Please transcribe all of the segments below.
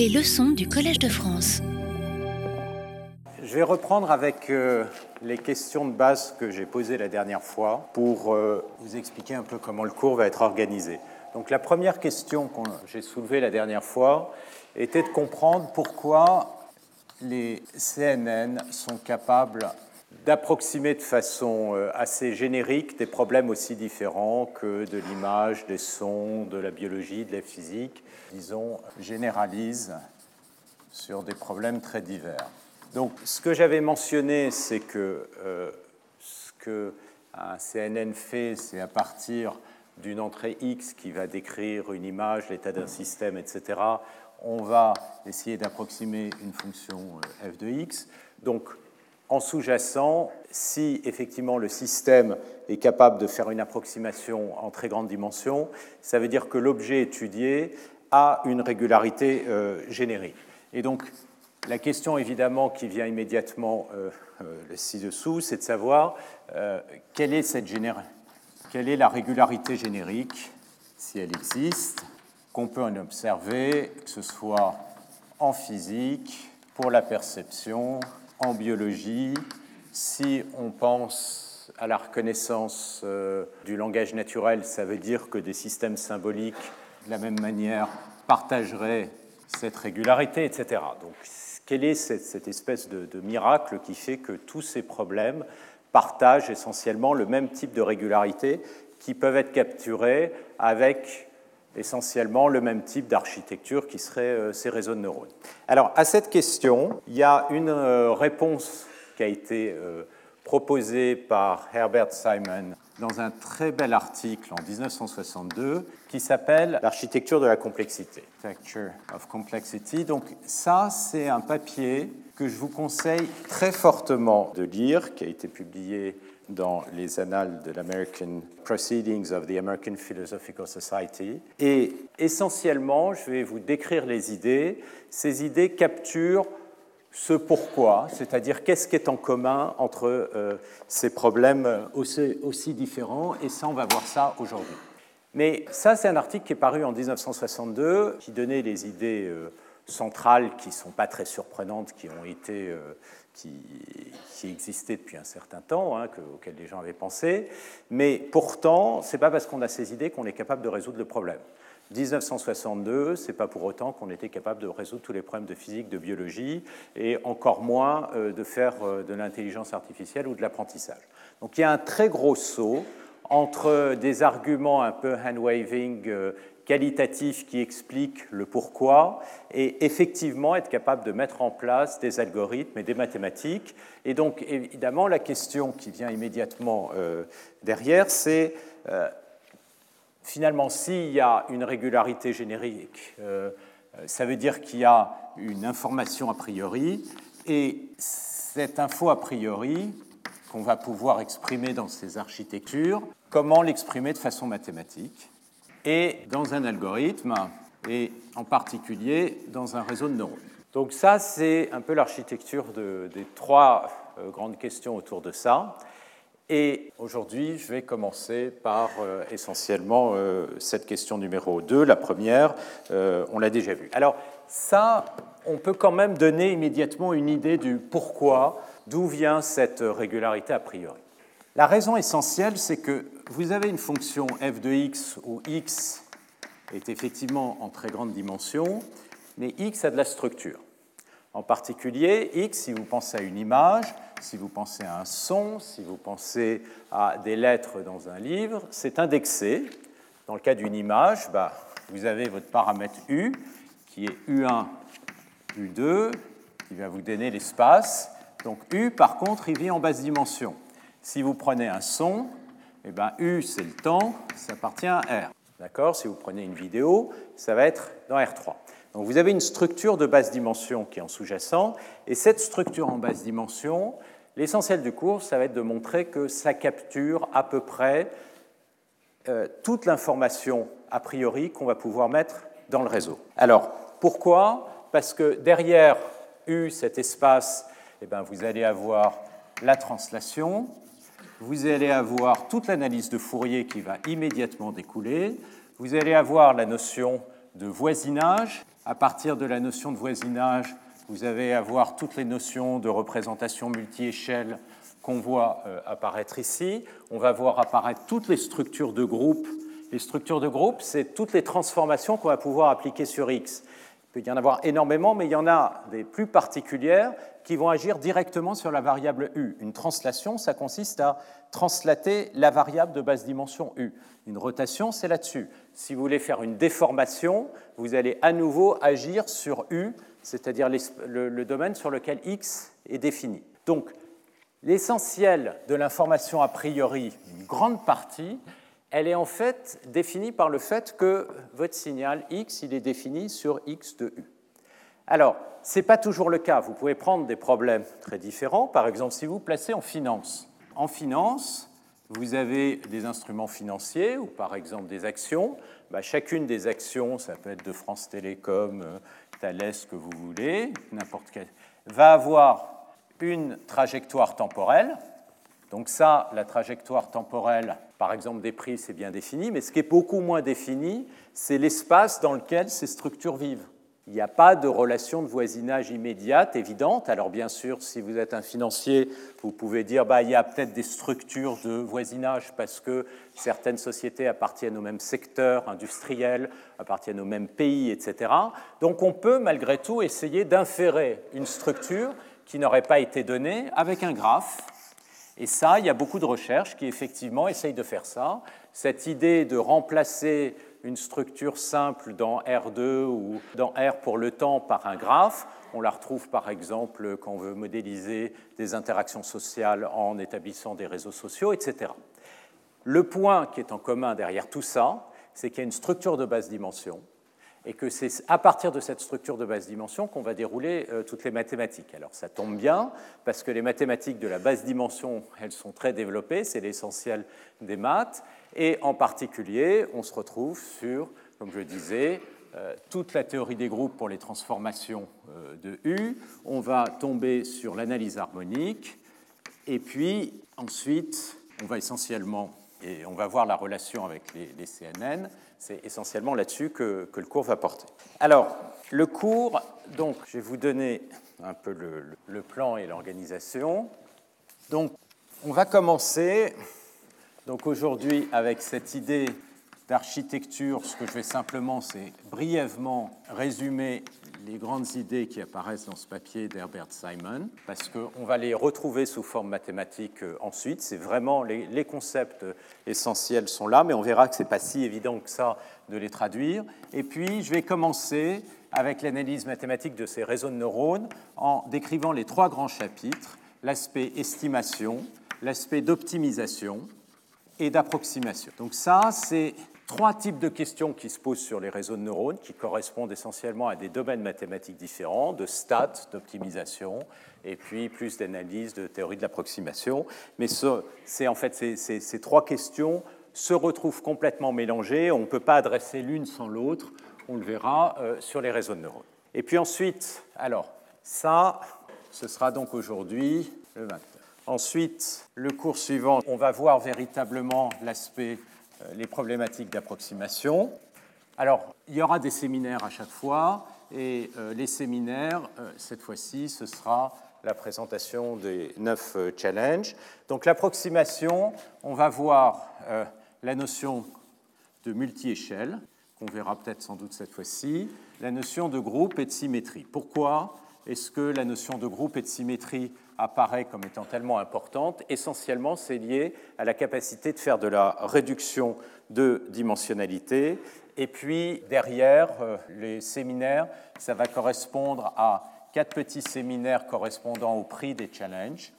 Les leçons du Collège de France. Je vais reprendre avec euh, les questions de base que j'ai posées la dernière fois pour euh, vous expliquer un peu comment le cours va être organisé. Donc la première question que j'ai soulevée la dernière fois était de comprendre pourquoi les CNN sont capables d'approximer de façon euh, assez générique des problèmes aussi différents que de l'image, des sons, de la biologie, de la physique, disons, généralisent sur des problèmes très divers. Donc ce que j'avais mentionné, c'est que euh, ce qu'un CNN fait, c'est à partir d'une entrée X qui va décrire une image, l'état d'un système, etc., on va essayer d'approximer une fonction euh, f de x. Donc, en sous-jacent, si effectivement le système est capable de faire une approximation en très grande dimension, ça veut dire que l'objet étudié a une régularité euh, générique. Et donc, la question évidemment qui vient immédiatement euh, ci-dessous, c'est de savoir quelle est cette quelle est la régularité générique, si elle existe, qu'on peut en observer, que ce soit en physique, pour la perception, en biologie. Si on pense à la reconnaissance euh, du langage naturel, ça veut dire que des systèmes symboliques, de la même manière, partageraient cette régularité, etc. Donc, quelle est cette, espèce de, de, miracle qui fait que tous ces problèmes partagent essentiellement le même type de régularité qui peuvent être capturés avec essentiellement le même type d'architecture qui serait euh, ces réseaux de neurones. Alors, à cette question, il y a une euh, réponse qui a été euh, proposée par Herbert Simon dans un très bel article en 1962 qui s'appelle L'architecture de la complexité. Of Complexity. Donc ça, c'est un papier que je vous conseille très fortement de lire, qui a été publié dans les annales de l'American Proceedings of the American Philosophical Society. Et essentiellement, je vais vous décrire les idées. Ces idées capturent ce pourquoi, c'est-à-dire qu'est-ce qui est en commun entre euh, ces problèmes aussi, différents, et ça, on va voir ça aujourd'hui. Mais ça, c'est un article qui est paru en 1962, qui donnait les idées euh, centrales qui ne sont pas très surprenantes, qui ont été euh, qui, existait depuis un certain temps, hein, auquel les gens avaient pensé. Mais pourtant, ce n'est pas parce qu'on a ces idées qu'on est capable de résoudre le problème. 1962, ce n'est pas pour autant qu'on était capable de résoudre tous les problèmes de physique, de biologie, et encore moins euh, de faire euh, de l'intelligence artificielle ou de l'apprentissage. Donc il y a un très gros saut entre des arguments un peu hand-waving qualitatif qui explique le pourquoi et effectivement être capable de mettre en place des algorithmes et des mathématiques. Et donc évidemment la question qui vient immédiatement euh, derrière, c'est euh, finalement s'il y a une régularité générique, euh, ça veut dire qu'il y a une information a priori et cette info a priori qu'on va pouvoir exprimer dans ces architectures, comment l'exprimer de façon mathématique et dans un algorithme, et en particulier dans un réseau de neurones. Donc ça, c'est un peu l'architecture des trois euh, grandes questions autour de ça. Et aujourd'hui, je vais commencer par euh, essentiellement euh, cette question numéro 2. La première, on l'a déjà vue. Alors ça, on peut quand même donner immédiatement une idée du pourquoi, d'où vient cette régularité a priori. La raison essentielle, c'est que vous avez une fonction f de x où x est effectivement en très grande dimension, mais x a de la structure. En particulier, x, si vous pensez à une image, si vous pensez à un son, si vous pensez à des lettres dans un livre, c'est indexé. Dans le cas d'une image, bah, vous avez votre paramètre u, qui est u1, u2, qui va vous donner l'espace. Donc u, par contre, il vit en basse dimension. Si vous prenez un son, eh ben, U, c'est le temps, ça appartient à R. D'accord? Si vous prenez une vidéo, ça va être dans R3. Donc vous avez une structure de basse dimension qui est en sous-jacent, et cette structure en basse dimension, l'essentiel du cours, ça va être de montrer que ça capture à peu près euh, toute l'information a priori qu'on va pouvoir mettre dans le réseau. Alors, pourquoi? Parce que derrière U, cet espace, eh ben, vous allez avoir la translation, vous allez avoir toute l'analyse de Fourier qui va immédiatement découler, vous allez avoir la notion de voisinage. À partir de la notion de voisinage, vous allez avoir toutes les notions de représentation multi-échelle qu'on voit euh, apparaître ici. On va voir apparaître toutes les structures de groupe. Les structures de groupe, c'est toutes les transformations qu'on va pouvoir appliquer sur X. Il peut y en avoir énormément, mais il y en a des plus particulières qui vont agir directement sur la variable U. Une translation, ça consiste à translater la variable de basse dimension U. Une rotation, c'est là-dessus. Si vous voulez faire une déformation, vous allez à nouveau agir sur U, c'est-à-dire le, domaine sur lequel X est défini. Donc, l'essentiel de l'information a priori, une grande partie, elle est en fait définie par le fait que votre signal X, il est défini sur X de U. Alors, ce n'est pas toujours le cas. Vous pouvez prendre des problèmes très différents. Par exemple, si vous placez en finance. En finance, vous avez des instruments financiers ou par exemple des actions. Bah, chacune des actions, ça peut être de France Télécom, euh, Thales, que vous voulez, n'importe quelle, va avoir une trajectoire temporelle. Donc ça, la trajectoire temporelle, par exemple des prix, c'est bien défini, mais ce qui est beaucoup moins défini, c'est l'espace dans lequel ces structures vivent. Il n'y a pas de relation de voisinage immédiate, évidente. Alors bien sûr, si vous êtes un financier, vous pouvez dire bah, il y a peut-être des structures de voisinage parce que certaines sociétés appartiennent au même secteur industriel, appartiennent au même pays, etc. Donc on peut malgré tout essayer d'inférer une structure qui n'aurait pas été donnée avec un graphe. Et ça, il y a beaucoup de recherches qui effectivement essayent de faire ça. Cette idée de remplacer une structure simple dans R2 ou dans R pour le temps par un graphe. On la retrouve par exemple quand on veut modéliser des interactions sociales en établissant des réseaux sociaux, etc. Le point qui est en commun derrière tout ça, c'est qu'il y a une structure de basse dimension et que c'est à partir de cette structure de basse dimension qu'on va dérouler euh, toutes les mathématiques. Alors ça tombe bien, parce que les mathématiques de la basse dimension, elles sont très développées, c'est l'essentiel des maths, et en particulier, on se retrouve sur, comme je disais, euh, toute la théorie des groupes pour les transformations euh, de U, on va tomber sur l'analyse harmonique, et puis ensuite, on va essentiellement, et on va voir la relation avec les CNN, c'est essentiellement là-dessus que, le cours va porter. Alors, le cours, donc, je vais vous donner un peu le, plan et l'organisation. Donc, on va commencer donc aujourd'hui avec cette idée d'architecture. Ce que je vais simplement, c'est brièvement résumer les grandes idées qui apparaissent dans ce papier d'Herbert Simon, parce qu'on va les retrouver sous forme mathématique euh, ensuite. C'est vraiment les, concepts essentiels sont là, mais on verra que ce n'est pas si évident que ça de les traduire. Et puis, je vais commencer avec l'analyse mathématique de ces réseaux de neurones en décrivant les trois grands chapitres l'aspect estimation, l'aspect d'optimisation et d'approximation. Donc ça, c'est trois types de questions qui se posent sur les réseaux de neurones, qui correspondent essentiellement à des domaines mathématiques différents, de stats, d'optimisation, et puis plus d'analyse, de théorie de l'approximation. Mais c'est en fait ces, trois questions se retrouvent complètement mélangées. On ne peut pas adresser l'une sans l'autre. On le verra euh, sur les réseaux de neurones. Et puis ensuite, alors ça, ce sera donc aujourd'hui le 29. Ensuite, le cours suivant, on va voir véritablement l'aspect euh, les problématiques d'approximation. Alors, il y aura des séminaires à chaque fois, et euh, les séminaires, euh, cette fois-ci, ce sera la présentation des neuf challenges. Donc, l'approximation, on va voir la notion de multi-échelle, qu'on verra peut-être sans doute cette fois-ci, la notion de groupe et de symétrie. Pourquoi est-ce que la notion de groupe et de symétrie apparaît comme étant tellement importante, essentiellement c'est lié à la capacité de faire de la réduction de dimensionnalité. Et puis derrière, euh, les séminaires, ça va correspondre à quatre petits séminaires correspondant au prix des challenges.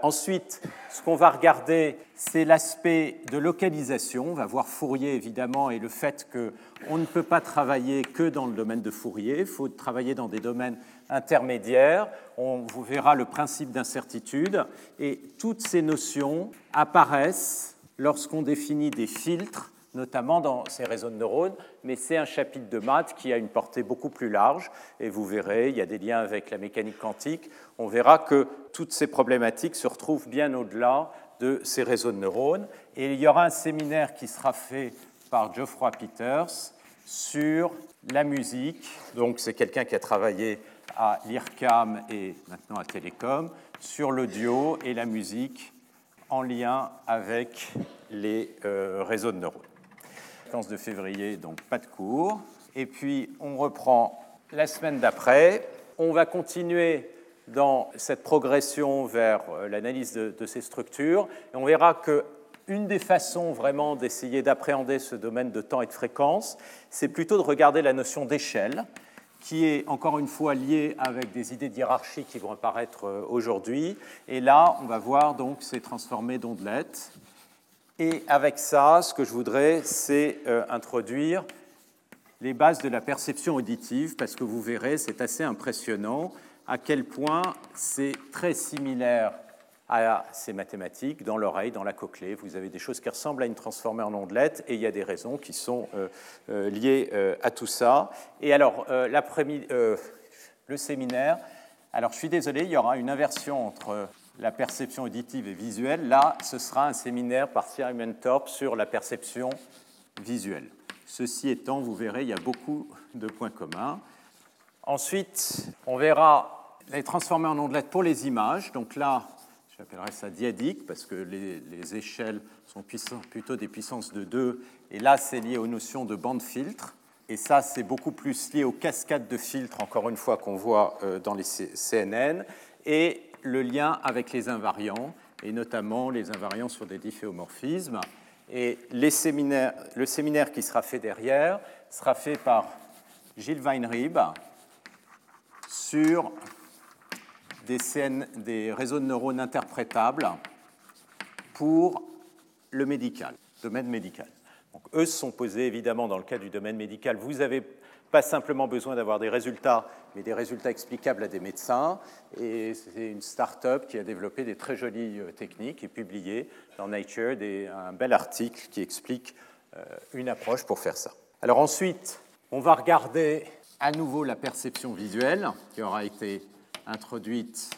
Ensuite, ce qu'on va regarder, c'est l'aspect de localisation. On va voir Fourier, évidemment, et le fait qu'on ne peut pas travailler que dans le domaine de Fourier. Il faut travailler dans des domaines intermédiaire. On vous verra le principe d'incertitude. Et toutes ces notions apparaissent lorsqu'on définit des filtres, notamment dans ces réseaux de neurones, mais c'est un chapitre de maths qui a une portée beaucoup plus large, et vous verrez, il y a des liens avec la mécanique quantique, on verra que toutes ces problématiques se retrouvent bien au-delà de ces réseaux de neurones, et il y aura un séminaire qui sera fait par Geoffroy Peters, sur la musique. Donc c'est quelqu'un qui a travaillé à l'IRCAM et maintenant à Télécom sur l'audio et la musique en lien avec les euh, réseaux de neurones. 15 de février, donc pas de cours. Et puis on reprend la semaine d'après. On va continuer dans cette progression vers euh, l'analyse de, ces structures. Et on verra que une des façons vraiment d'essayer d'appréhender ce domaine de temps et de fréquence, c'est plutôt de regarder la notion d'échelle, qui est encore une fois liée avec des idées de hiérarchie qui vont apparaître euh, aujourd'hui. Et là, on va voir donc ces transformés d'ondelettes. Et avec ça, ce que je voudrais, c'est euh, introduire les bases de la perception auditive, parce que vous verrez, c'est assez impressionnant à quel point c'est très similaire à ces mathématiques dans l'oreille, dans la cochlée. Vous avez des choses qui ressemblent à une transformée en ondelette et il y a des raisons qui sont euh, euh, liées euh, à tout ça. Et alors, le séminaire, alors je suis désolé, il y aura une inversion entre la perception auditive et visuelle. Là, ce sera un séminaire par Simon Thorpe sur la perception visuelle. Ceci étant, vous verrez, il y a beaucoup de points communs. Ensuite, on verra les transformés en ondelettes pour les images. Donc là, j'appellerais ça diadique parce que les, échelles sont plutôt des puissances de 2. Et là, c'est lié aux notions de bande filtre. Et ça, c'est beaucoup plus lié aux cascades de filtres, encore une fois, qu'on voit euh, dans les CNN. Et le lien avec les invariants, et notamment les invariants sur des difféomorphismes. Et les séminaires, le séminaire qui sera fait derrière sera fait par Gilles Weinrieb sur des, des réseaux de neurones interprétables pour le médical, domaine médical. Eux sont posés évidemment dans le cas du domaine médical. Vous n'avez pas simplement besoin d'avoir des résultats, mais des résultats explicables à des médecins. Et c'est une start-up qui a développé des très jolies euh, techniques et publié dans Nature un bel article qui explique euh, une approche pour faire ça. Alors ensuite, on va regarder à nouveau la perception visuelle qui aura été introduite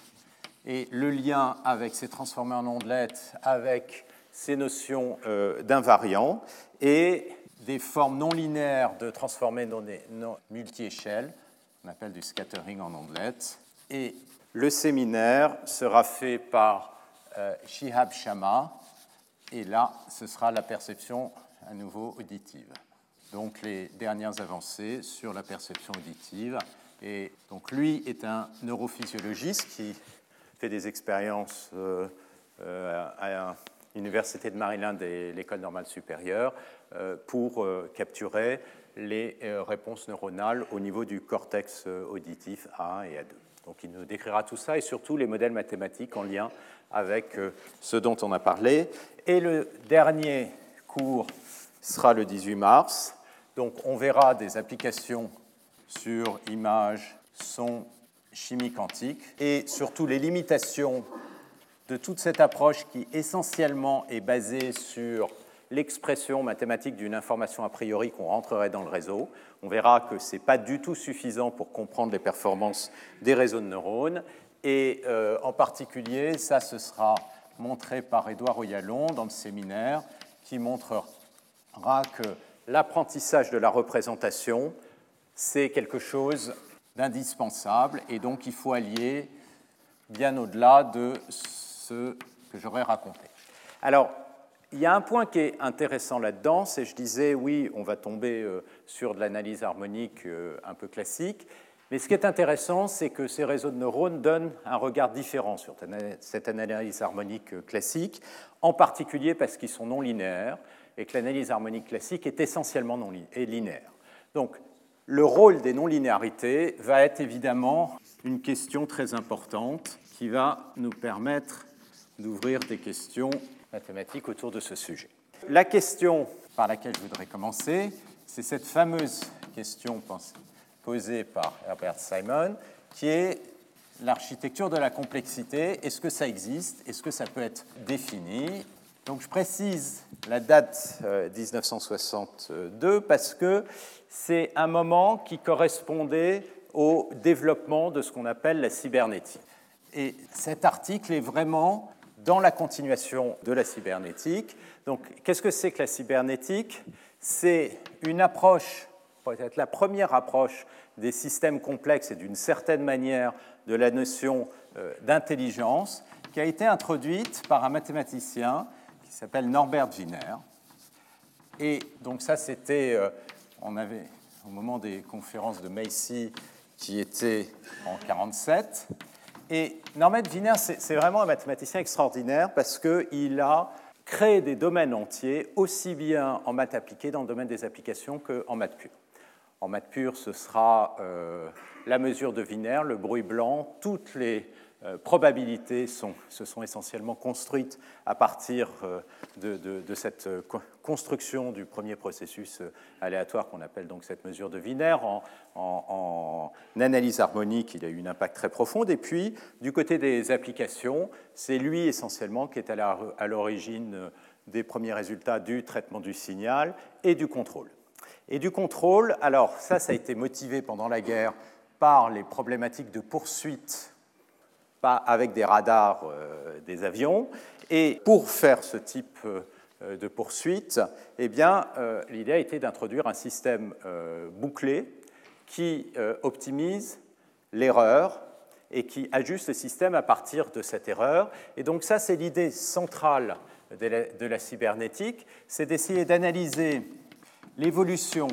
et le lien avec ces transformés en ondelettes, avec ces notions euh, d'invariants et des formes non linéaires de transformés non, multi-échelles, on appelle du scattering en ondelettes. Et le séminaire sera fait par euh, Shihab Shama, et là, ce sera la perception à nouveau auditive. Donc les dernières avancées sur la perception auditive. Donc lui est un neurophysiologiste qui fait des expériences euh, euh, à l'Université de Maryland et l'École normale supérieure euh, pour capturer les réponses neuronales au niveau du cortex auditif A1 et A2. Donc il nous décrira tout ça et surtout les modèles mathématiques en lien avec ce dont on a parlé. Et le dernier cours sera le 18 mars. Donc on verra des applications sur images, son, chimie quantique, et surtout les limitations de toute cette approche qui essentiellement est basée sur l'expression mathématique d'une information a priori qu'on rentrerait dans le réseau. On verra que ce n'est pas du tout suffisant pour comprendre les performances des réseaux de neurones. Et euh, en particulier, ça, ce sera montré par Édouard Oyalon dans le séminaire, qui montrera que l'apprentissage de la représentation c'est quelque chose d'indispensable et donc il faut allier bien au-delà de ce que j'aurais raconté. Alors, il y a un point qui est intéressant là-dedans, c'est je disais oui, on va tomber euh, sur de l'analyse harmonique euh, un peu classique, mais ce qui est intéressant, c'est que ces réseaux de neurones donnent un regard différent sur cette analyse harmonique euh, classique, en particulier parce qu'ils sont non linéaires et que l'analyse harmonique classique est essentiellement non linéaire. Donc, le rôle des non-linéarités va être évidemment une question très importante qui va nous permettre d'ouvrir des questions mathématiques autour de ce sujet. La question par laquelle je voudrais commencer, c'est cette fameuse question posée par Herbert Simon, qui est l'architecture de la complexité. Est-ce que ça existe? Est-ce que ça peut être défini? Donc je précise la date 1962 euh, parce que c'est un moment qui correspondait au développement de ce qu'on appelle la cybernétique. Et cet article est vraiment dans la continuation de la cybernétique. Donc, qu'est-ce que c'est que la cybernétique? C'est une approche peut-être la première approche des systèmes complexes et d'une certaine manière de la notion euh, d'intelligence, qui a été introduite par un mathématicien qui s'appelle Norbert Wiener. Et donc ça, c'était, euh, on avait au moment des conférences de Macy qui étaient en 1947. Et Norbert Wiener, c'est vraiment un mathématicien extraordinaire parce qu'il a créé des domaines entiers, aussi bien en maths appliquées dans le domaine des applications qu'en maths pure. En maths pure, ce sera euh, la mesure de Wiener, le bruit blanc, toutes les euh, probabilités se sont essentiellement construites à partir euh, de, cette euh, construction du premier processus aléatoire qu'on appelle donc cette mesure de Wiener. En, analyse harmonique, il a eu un impact très profond. Et puis, du côté des applications, c'est lui essentiellement qui est à l'origine des premiers résultats du traitement du signal et du contrôle. Et du contrôle, alors ça, ça a été motivé pendant la guerre par les problématiques de poursuite avec des radars euh, des avions. Et pour faire ce type euh, de poursuite, eh bien, euh, l'idée a été d'introduire un système bouclé qui optimise l'erreur et qui ajuste le système à partir de cette erreur. Et donc ça, c'est l'idée centrale de la, de la cybernétique, c'est d'essayer d'analyser l'évolution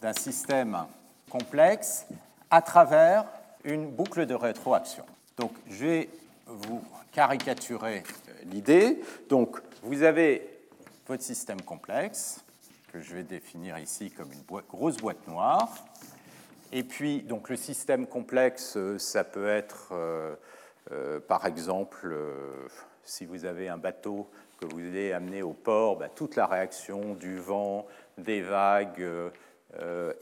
d'un système complexe à travers une boucle de rétroaction. Donc, je vais vous caricaturer euh, l'idée. Donc, vous avez votre système complexe, que je vais définir ici comme une grosse boîte noire. Et puis, donc, le système complexe, euh, ça peut être, euh, par exemple, si vous avez un bateau que vous allez amener au port, bah, toute la réaction du vent, des vagues,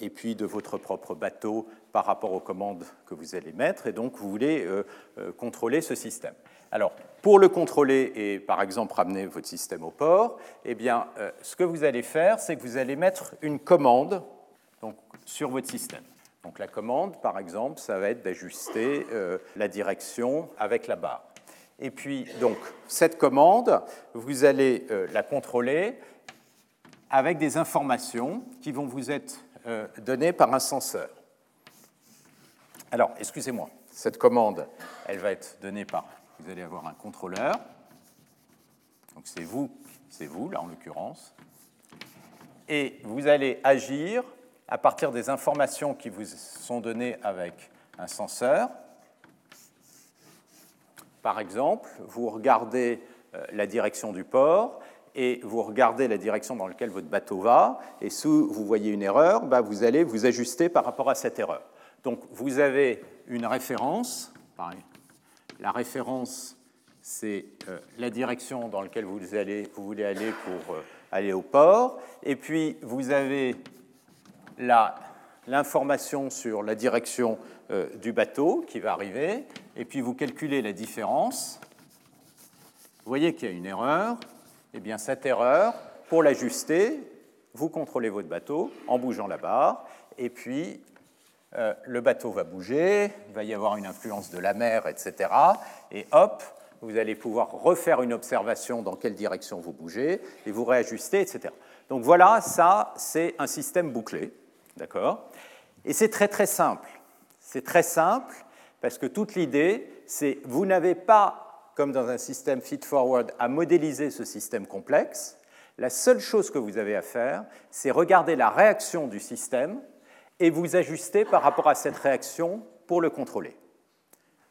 et puis de votre propre bateau par rapport aux commandes que vous allez mettre, et donc vous voulez euh, euh, contrôler ce système. Alors, pour le contrôler et par exemple ramener votre système au port, eh bien, ce que vous allez faire, c'est que vous allez mettre une commande sur votre système. Donc la commande, par exemple, ça va être d'ajuster la direction avec la barre. Et puis, donc, cette commande, vous allez la contrôler avec des informations qui vont vous être euh, données par un censeur. Alors, excusez-moi, cette commande, elle va être donnée par, vous allez avoir un contrôleur, donc c'est vous, c'est vous là en l'occurrence, et vous allez agir à partir des informations qui vous sont données avec un censeur. Par exemple, vous regardez euh, la direction du port et vous regardez la direction dans laquelle votre bateau va, et si vous voyez une erreur, bah, vous allez vous ajuster par rapport à cette erreur. Donc vous avez une référence, la référence c'est euh, la direction dans laquelle vous, voulez aller pour euh, aller au port, et puis vous avez l'information sur la direction euh, du bateau qui va arriver, et puis vous calculez la différence. Vous voyez qu'il y a une erreur, eh bien, cette erreur, pour l'ajuster, vous contrôlez votre bateau en bougeant la barre, et puis euh, le bateau va bouger, il va y avoir une influence de la mer, etc. Et hop, vous allez pouvoir refaire une observation dans quelle direction vous bougez, et vous réajuster, etc. Donc voilà, ça, c'est un système bouclé, d'accord? Et c'est très très simple. C'est très simple parce que toute l'idée, c'est vous n'avez pas comme dans un système feed-forward, à modéliser ce système complexe. La seule chose que vous avez à faire, c'est regarder la réaction du système et vous ajuster par rapport à cette réaction pour le contrôler.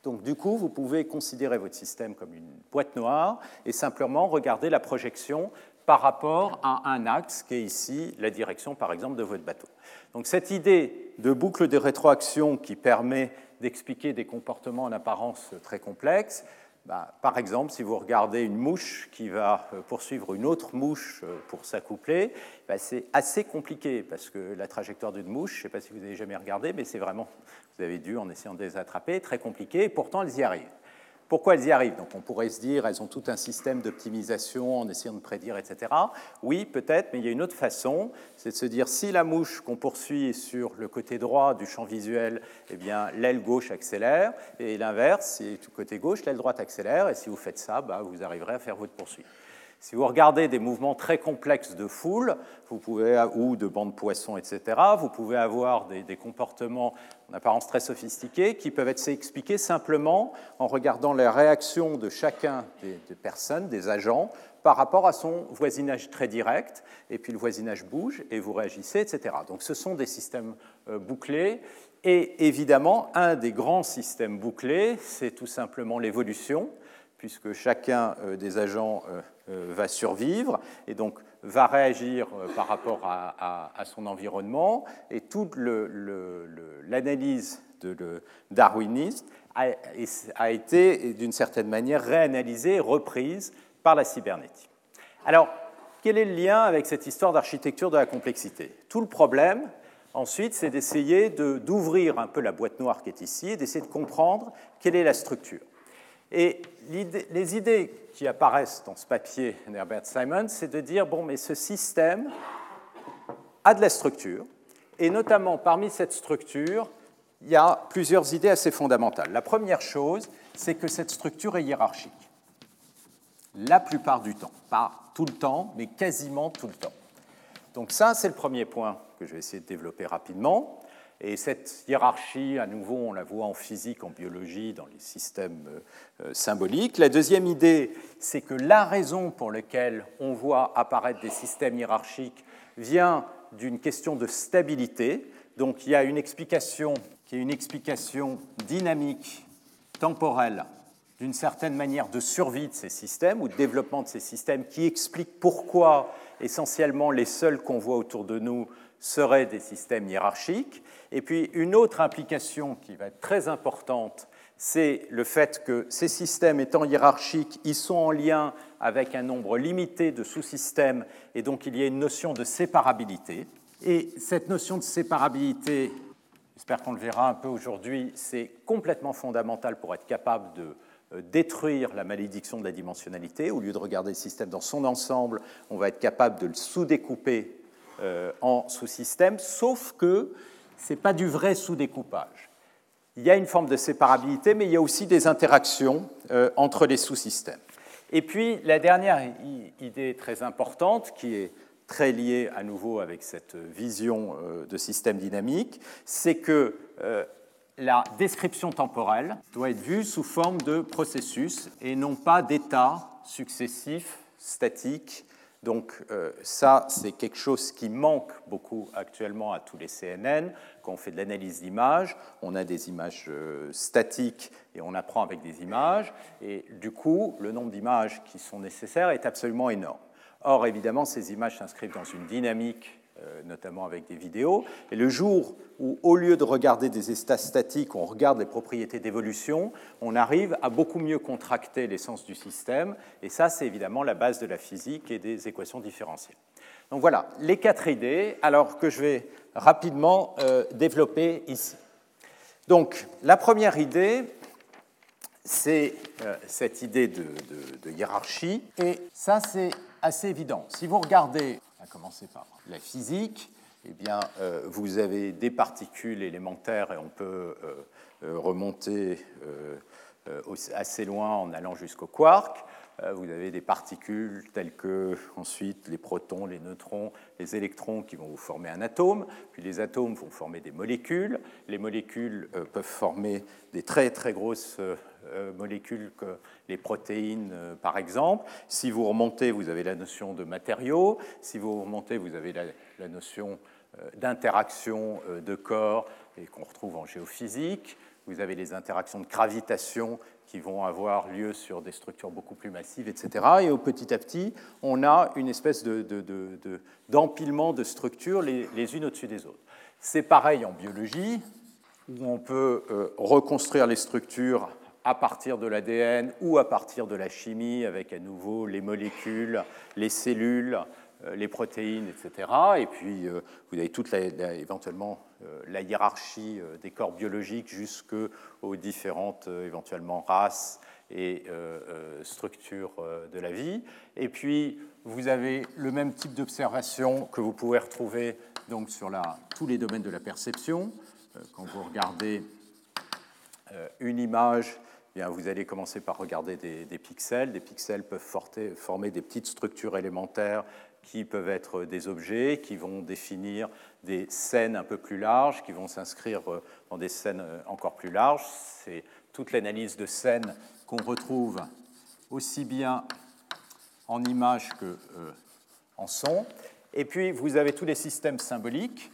Donc du coup, vous pouvez considérer votre système comme une boîte noire et simplement regarder la projection par rapport à un axe qui est ici la direction, par exemple, de votre bateau. Donc cette idée de boucle de rétroaction qui permet d'expliquer des comportements en apparence très complexes, bah, par exemple, si vous regardez une mouche qui va euh, poursuivre une autre mouche euh, pour s'accoupler, bah, c'est assez compliqué parce que la trajectoire d'une mouche, je ne sais pas si vous avez jamais regardé, mais c'est vraiment, vous avez dû en essayant de les attraper, très compliqué, et pourtant elles y arrivent. Pourquoi elles y arrivent? Donc on pourrait se dire, elles ont tout un système d'optimisation en essayant de prédire, etc. Oui, peut-être, mais il y a une autre façon, c'est de se dire, si la mouche qu'on poursuit sur le côté droit du champ visuel, eh bien l'aile gauche accélère, et l'inverse, si du côté gauche, l'aile droite accélère, et si vous faites ça, bah, vous arriverez à faire votre poursuite. Si vous regardez des mouvements très complexes de foule, vous pouvez, ou de bandes poissons, etc., vous pouvez avoir des, comportements en apparence très sophistiqués qui peuvent être expliqués simplement en regardant les réactions de chacun des, personnes, des agents, par rapport à son voisinage très direct, et puis le voisinage bouge et vous réagissez, etc. Donc ce sont des systèmes euh, bouclés, et évidemment, un des grands systèmes bouclés, c'est tout simplement l'évolution, puisque chacun euh, des agents euh, va survivre et donc va réagir par rapport à, son environnement, et toute l'analyse de darwiniste a, a été d'une certaine manière réanalysée, reprise par la cybernétique. Alors, quel est le lien avec cette histoire d'architecture de la complexité? Tout le problème, ensuite, c'est d'essayer d'ouvrir un peu la boîte noire qui est ici et d'essayer de comprendre quelle est la structure. Et les idées qui apparaissent dans ce papier d'Herbert Simon, c'est de dire, bon, mais ce système a de la structure, et notamment parmi cette structure, il y a plusieurs idées assez fondamentales. La première chose, c'est que cette structure est hiérarchique la plupart du temps. Pas tout le temps, mais quasiment tout le temps. Donc ça, c'est le premier point que je vais essayer de développer rapidement. Et cette hiérarchie, à nouveau, on la voit en physique, en biologie, dans les systèmes euh, symboliques. La deuxième idée, c'est que la raison pour laquelle on voit apparaître des systèmes hiérarchiques vient d'une question de stabilité. Donc il y a une explication qui est une explication dynamique, temporelle, d'une certaine manière de survie de ces systèmes ou de développement de ces systèmes qui explique pourquoi essentiellement les seuls qu'on voit autour de nous seraient des systèmes hiérarchiques. Et puis une autre implication qui va être très importante, c'est le fait que ces systèmes étant hiérarchiques, ils sont en lien avec un nombre limité de sous-systèmes et donc il y a une notion de séparabilité. Et cette notion de séparabilité, j'espère qu'on le verra un peu aujourd'hui, c'est complètement fondamental pour être capable de euh, détruire la malédiction de la dimensionnalité. Au lieu de regarder le système dans son ensemble, on va être capable de le sous-découper en sous-systèmes, sauf que ce n'est pas du vrai sous-découpage. Il y a une forme de séparabilité, mais il y a aussi des interactions euh, entre les sous-systèmes. Et puis, la dernière idée très importante, qui est très liée à nouveau avec cette vision de système dynamique, c'est que la description temporelle doit être vue sous forme de processus et non pas d'états successifs, statiques. Donc euh, ça, c'est quelque chose qui manque beaucoup actuellement à tous les CNN. Quand on fait de l'analyse d'images, on a des images euh, statiques et on apprend avec des images. Et du coup, le nombre d'images qui sont nécessaires est absolument énorme. Or, évidemment, ces images s'inscrivent dans une dynamique notamment avec des vidéos. Et le jour où, au lieu de regarder des états statiques, on regarde les propriétés d'évolution, on arrive à beaucoup mieux contracter l'essence du système. Et ça, c'est évidemment la base de la physique et des équations différentielles. Donc voilà, les quatre idées, alors que je vais rapidement euh, développer ici. Donc, la première idée, c'est euh, cette idée de, hiérarchie. Et ça, c'est assez évident. Si vous regardez, va commencer par la physique, eh bien, euh, vous avez des particules élémentaires et on peut euh, euh, remonter assez loin en allant jusqu'au quark. Vous avez des particules telles que ensuite les protons, les neutrons, les électrons qui vont vous former un atome, puis les atomes vont former des molécules. Les molécules peuvent former des très très grosses molécules que les protéines par exemple. Si vous remontez, vous avez la notion de matériaux. Si vous remontez, vous avez la, notion d'interaction de corps et qu'on retrouve en géophysique. Vous avez les interactions de gravitation qui vont avoir lieu sur des structures beaucoup plus massives, etc. Et au petit à petit, on a une espèce d'empilement de, de, structures les, les unes au-dessus des autres. C'est pareil en biologie, où on peut reconstruire les structures à partir de l'ADN ou à partir de la chimie, avec à nouveau les molécules, les cellules, euh, les protéines, etc. Et puis, euh, vous avez toute éventuellement euh, la hiérarchie des corps biologiques jusqu'aux différentes éventuellement races et structures de la vie. Et puis, vous avez le même type d'observation que vous pouvez retrouver donc, sur la, tous les domaines de la perception. Quand vous regardez une image bien, vous allez commencer par regarder des, pixels. Des pixels peuvent former des petites structures élémentaires qui peuvent être des objets, qui vont définir des scènes un peu plus larges, qui vont s'inscrire euh, dans des scènes euh, encore plus larges. C'est toute l'analyse de scènes qu'on retrouve aussi bien en images que euh, en son. Et puis, vous avez tous les systèmes symboliques.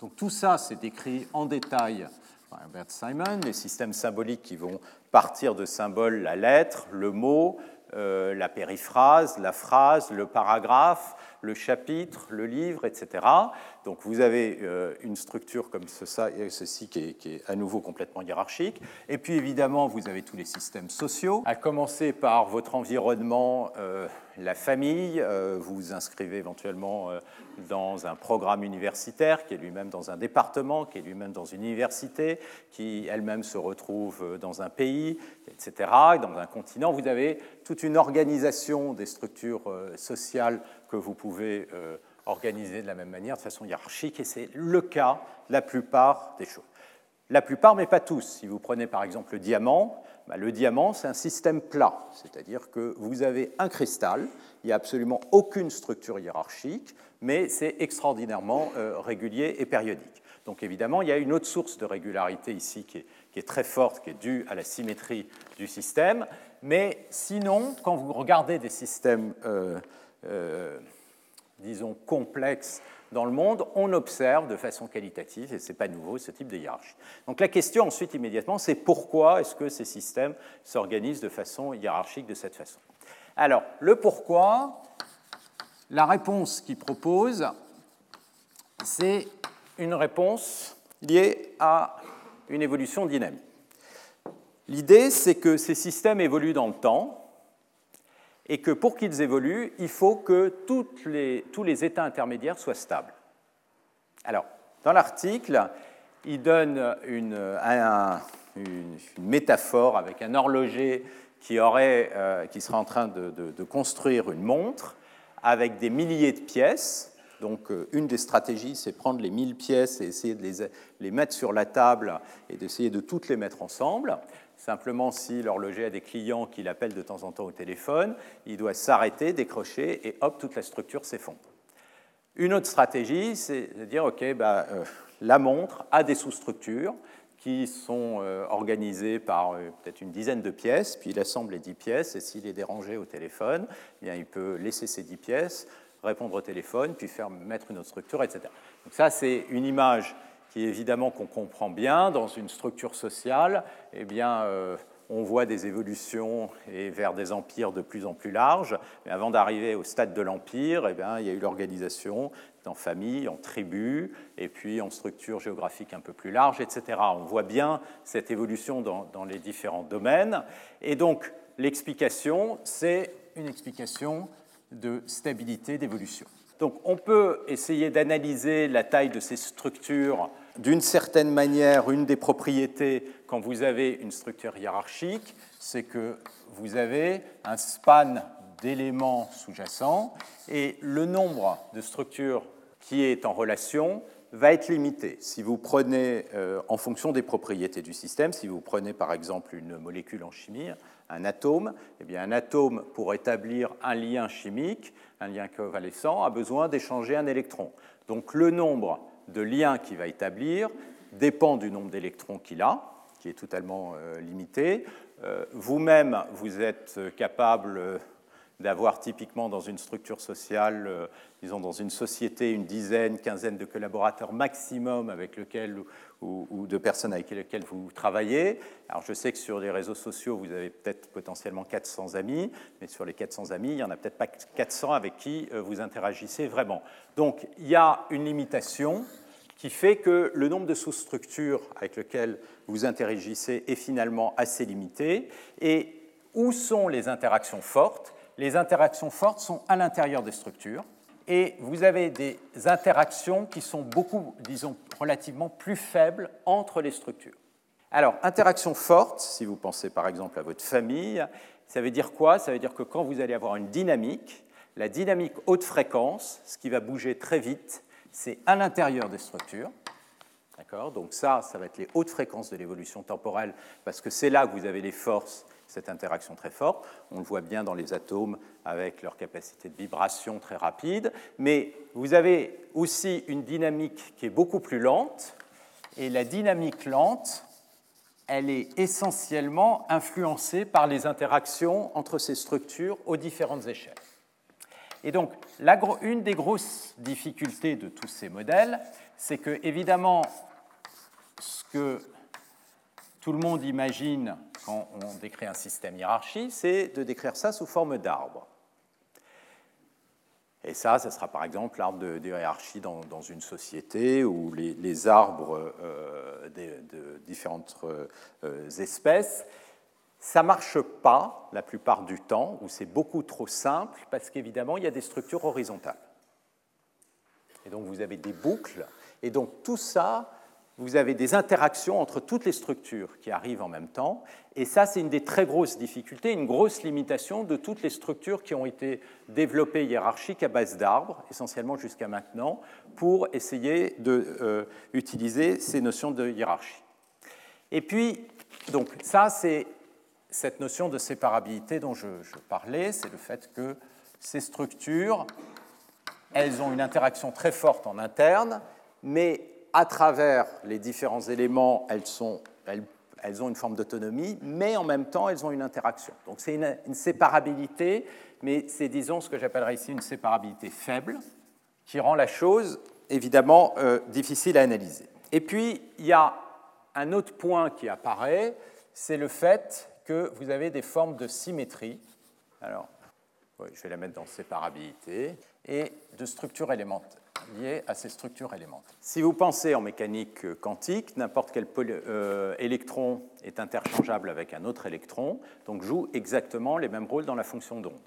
Donc, tout ça, c'est décrit en détail par Herbert Simon, les systèmes symboliques qui vont partir de symboles la lettre, le mot, euh, la périphrase, la phrase, le paragraphe, le chapitre, le livre, etc. Donc vous avez euh, une structure comme ceci qui est, à nouveau complètement hiérarchique. Et puis évidemment, vous avez tous les systèmes sociaux, à commencer par votre environnement, euh, la famille. Euh, vous vous inscrivez éventuellement dans un programme universitaire qui est lui-même dans un département, qui est lui-même dans une université, qui elle-même se retrouve dans un pays, etc., dans un continent. Vous avez toute une organisation des structures sociales que vous pouvez euh, organiser de la même manière, de façon hiérarchique, et c'est le cas la plupart des choses. La plupart, mais pas tous. Si vous prenez par exemple le diamant, bah, le diamant, c'est un système plat, c'est-à-dire que vous avez un cristal, il n'y a absolument aucune structure hiérarchique, mais c'est extraordinairement euh, régulier et périodique. Donc évidemment, il y a une autre source de régularité ici qui est, très forte, qui est due à la symétrie du système. Mais sinon, quand vous regardez des systèmes euh, euh, disons, complexes dans le monde, on observe de façon qualitative, et ce n'est pas nouveau, ce type de hiérarchie. Donc la question ensuite, immédiatement, c'est pourquoi est-ce que ces systèmes s'organisent de façon hiérarchique de cette façon? Alors, le pourquoi, la réponse qu'il propose, c'est une réponse liée à une évolution dynamique. L'idée, c'est que ces systèmes évoluent dans le temps, et que pour qu'ils évoluent, il faut que les, tous les états intermédiaires soient stables. Alors, dans l'article, il donne une, une, métaphore avec un horloger qui, aurait, euh, qui serait en train de, de, construire une montre avec des milliers de pièces. Donc, euh, une des stratégies, c'est prendre les 1000 pièces et essayer de les, les mettre sur la table et d'essayer de toutes les mettre ensemble. Simplement, si l'horloger a des clients qui l'appellent de temps en temps au téléphone, il doit s'arrêter, décrocher, et hop, toute la structure s'effondre. Une autre stratégie, c'est de dire, OK, bah, euh, la montre a des sous-structures qui sont euh, organisées par euh, peut-être une dizaine de pièces, puis il assemble les dix pièces, et s'il est dérangé au téléphone, eh bien, il peut laisser ces dix pièces, répondre au téléphone, puis faire mettre une autre structure, etc. Donc ça, c'est une image qui évidemment qu'on comprend bien dans une structure sociale, eh bien, euh, on voit des évolutions et vers des empires de plus en plus larges. Mais avant d'arriver au stade de l'empire, eh bien, il y a eu l'organisation en famille, en tribus, et puis en structure géographique un peu plus large, etc. On voit bien cette évolution dans les différents domaines. Et donc, l'explication, c'est une explication de stabilité d'évolution. Donc on peut essayer d'analyser la taille de ces structures d'une certaine manière, une des propriétés quand vous avez une structure hiérarchique, c'est que vous avez un span d'éléments sous-jacents et le nombre de structures qui est en relation va être limité. Si vous prenez, euh, en fonction des propriétés du système, si vous prenez par exemple une molécule en chimie, un atome, eh bien un atome, pour établir un lien chimique, un lien covalescent, a besoin d'échanger un électron. Donc le nombre de liens qu'il va établir dépend du nombre d'électrons qu'il a, qui est totalement euh, limité. Euh, vous-même, vous êtes capable d'avoir typiquement dans une structure sociale, disons dans une société, une dizaine, quinzaine de collaborateurs maximum avec lequel ou, de personnes avec lesquelles vous travaillez. Alors je sais que sur les réseaux sociaux, vous avez peut-être potentiellement 400 amis, mais sur les 400 amis, il n'y en a peut-être pas 400 avec qui vous interagissez vraiment. Donc il y a une limitation qui fait que le nombre de sous-structures avec lesquelles vous interagissez est finalement assez limité. Et où sont les interactions fortes? Les interactions fortes sont à l'intérieur des structures. Et vous avez des interactions qui sont beaucoup, disons, relativement plus faibles entre les structures. Alors, interaction forte, si vous pensez par exemple à votre famille, ça veut dire quoi? Ça veut dire que quand vous allez avoir une dynamique, la dynamique haute fréquence, ce qui va bouger très vite, c'est à l'intérieur des structures. Donc ça, ça va être les hautes fréquences de l'évolution temporelle, parce que c'est là que vous avez les forces, cette interaction très forte. On le voit bien dans les atomes avec leur capacité de vibration très rapide. Mais vous avez aussi une dynamique qui est beaucoup plus lente. Et la dynamique lente, elle est essentiellement influencée par les interactions entre ces structures aux différentes échelles. Et donc, une des grosses difficultés de tous ces modèles, c'est que, évidemment, ce que tout le monde imagine quand on décrit un système hiérarchie, c'est de décrire ça sous forme d'arbre. Et ça, ce sera par exemple l'arbre de, hiérarchie dans, une société ou les, arbres euh, de, différentes euh, espèces. Ça ne marche pas la plupart du temps, ou c'est beaucoup trop simple, parce qu'évidemment, il y a des structures horizontales. Et donc, vous avez des boucles, et donc tout ça, vous avez des interactions entre toutes les structures qui arrivent en même temps. Et ça, c'est une des très grosses difficultés, une grosse limitation de toutes les structures qui ont été développées hiérarchiques à base d'arbres, essentiellement jusqu'à maintenant, pour essayer d'utiliser euh, ces notions de hiérarchie. Et puis, donc, ça, c'est cette notion de séparabilité dont je, je parlais, c'est le fait que ces structures, elles ont une interaction très forte en interne, mais à travers les différents éléments, elles, ont une forme d'autonomie, mais en même temps, elles ont une interaction. Donc c'est une, séparabilité, mais c'est, disons, ce que j'appellerais ici une séparabilité faible, qui rend la chose, évidemment, euh, difficile à analyser. Et puis, il y a un autre point qui apparaît, c'est le fait que vous avez des formes de symétrie. Alors, je vais la mettre dans séparabilité, et de structure élémentaire liées à ces structures élémentaires. Si vous pensez en mécanique quantique, n'importe quel euh, électron est interchangeable avec un autre électron, donc joue exactement les mêmes rôles dans la fonction d'onde.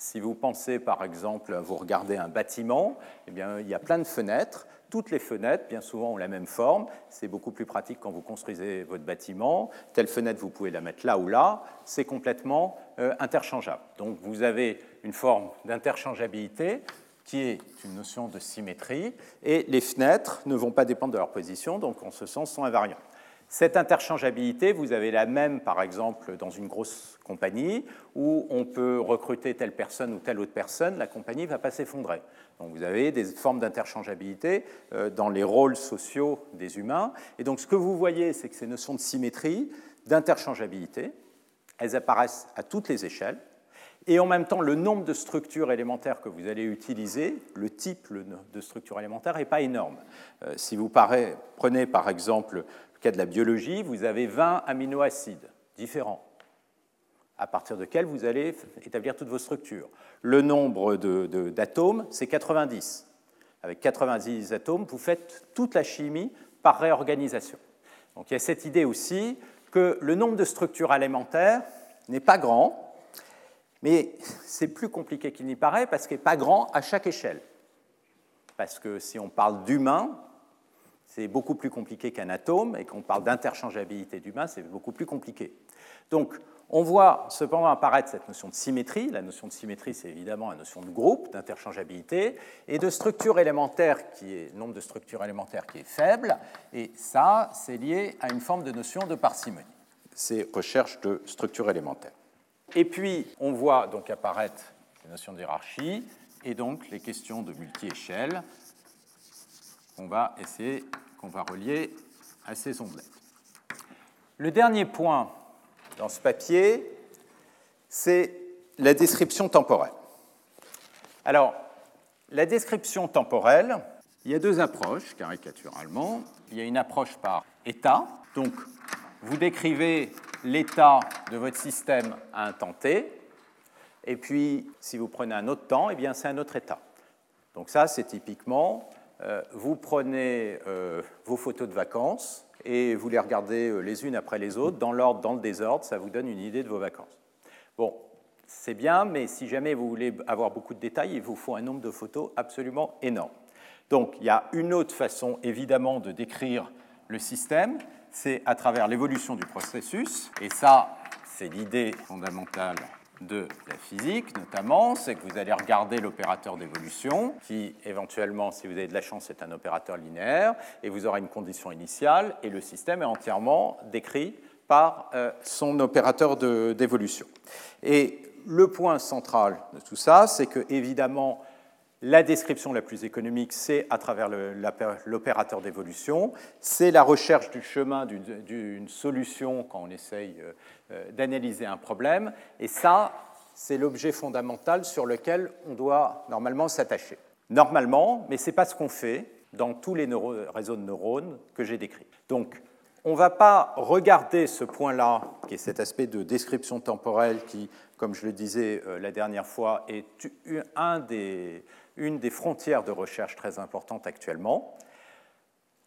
Si vous pensez par exemple, vous regardez un bâtiment, eh bien, il y a plein de fenêtres. Toutes les fenêtres, bien souvent, ont la même forme. C'est beaucoup plus pratique quand vous construisez votre bâtiment. Telle fenêtre, vous pouvez la mettre là ou là. C'est complètement euh, interchangeable. Donc vous avez une forme d'interchangeabilité qui est une notion de symétrie, et les fenêtres ne vont pas dépendre de leur position, donc en ce sens sont invariants. Cette interchangeabilité, vous avez la même, par exemple, dans une grosse compagnie, où on peut recruter telle personne ou telle autre personne, la compagnie ne va pas s'effondrer. Donc vous avez des formes d'interchangeabilité euh, dans les rôles sociaux des humains. Et donc ce que vous voyez, c'est que ces notions de symétrie, d'interchangeabilité, elles apparaissent à toutes les échelles, et en même temps, le nombre de structures élémentaires que vous allez utiliser, le type de structure élémentaire, n'est pas énorme. Euh, si vous prenez par exemple le cas de la biologie, vous avez 20 aminoacides différents, à partir desquels vous allez établir toutes vos structures. Le nombre d'atomes, c'est 90. Avec 90 atomes, vous faites toute la chimie par réorganisation. Donc il y a cette idée aussi que le nombre de structures élémentaires n'est pas grand, mais c'est plus compliqué qu'il n'y paraît parce qu'il n'est pas grand à chaque échelle. Parce que si on parle d'humain, c'est beaucoup plus compliqué qu'un atome, et qu'on parle d'interchangeabilité d'humain, c'est beaucoup plus compliqué. Donc, on voit cependant apparaître cette notion de symétrie. La notion de symétrie, c'est évidemment la notion de groupe, d'interchangeabilité, et de structure élémentaire, qui est nombre de structures élémentaires qui est faible. Et ça, c'est lié à une forme de notion de parcimonie. C'est recherche de structure élémentaire. Et puis, on voit donc apparaître les notions de hiérarchie et donc les questions de multi-échelle qu'on va essayer, qu'on va relier à ces ondelettes. Le dernier point dans ce papier, c'est la description temporelle. Alors, la description temporelle, il y a deux approches, caricaturalement. Il y a une approche par état, donc vous décrivez l'état de votre système à un temps t, et puis si vous prenez un autre temps, eh bien c'est un autre état. Donc ça, c'est typiquement, euh, vous prenez euh, vos photos de vacances et vous les regardez euh, les unes après les autres, dans l'ordre, dans le désordre, ça vous donne une idée de vos vacances. Bon, c'est bien, mais si jamais vous voulez avoir beaucoup de détails, il vous faut un nombre de photos absolument énorme. Donc il y a une autre façon, évidemment, de décrire le système, c'est à travers l'évolution du processus, et ça, c'est l'idée fondamentale de la physique, notamment, c'est que vous allez regarder l'opérateur d'évolution, qui éventuellement, si vous avez de la chance, est un opérateur linéaire, et vous aurez une condition initiale, et le système est entièrement décrit par euh, son opérateur d'évolution. Et le point central de tout ça, c'est que, évidemment, la description la plus économique, c'est à travers l'opérateur d'évolution, c'est la recherche du chemin d'une solution quand on essaye euh, euh, d'analyser un problème, et ça, c'est l'objet fondamental sur lequel on doit normalement s'attacher. Normalement, mais ce n'est pas ce qu'on fait dans tous les réseaux de neurones que j'ai décrits. Donc, on ne va pas regarder ce point-là, qui est cet aspect de description temporelle qui, comme je le disais euh, la dernière fois, est un des, une des frontières de recherche très importantes actuellement.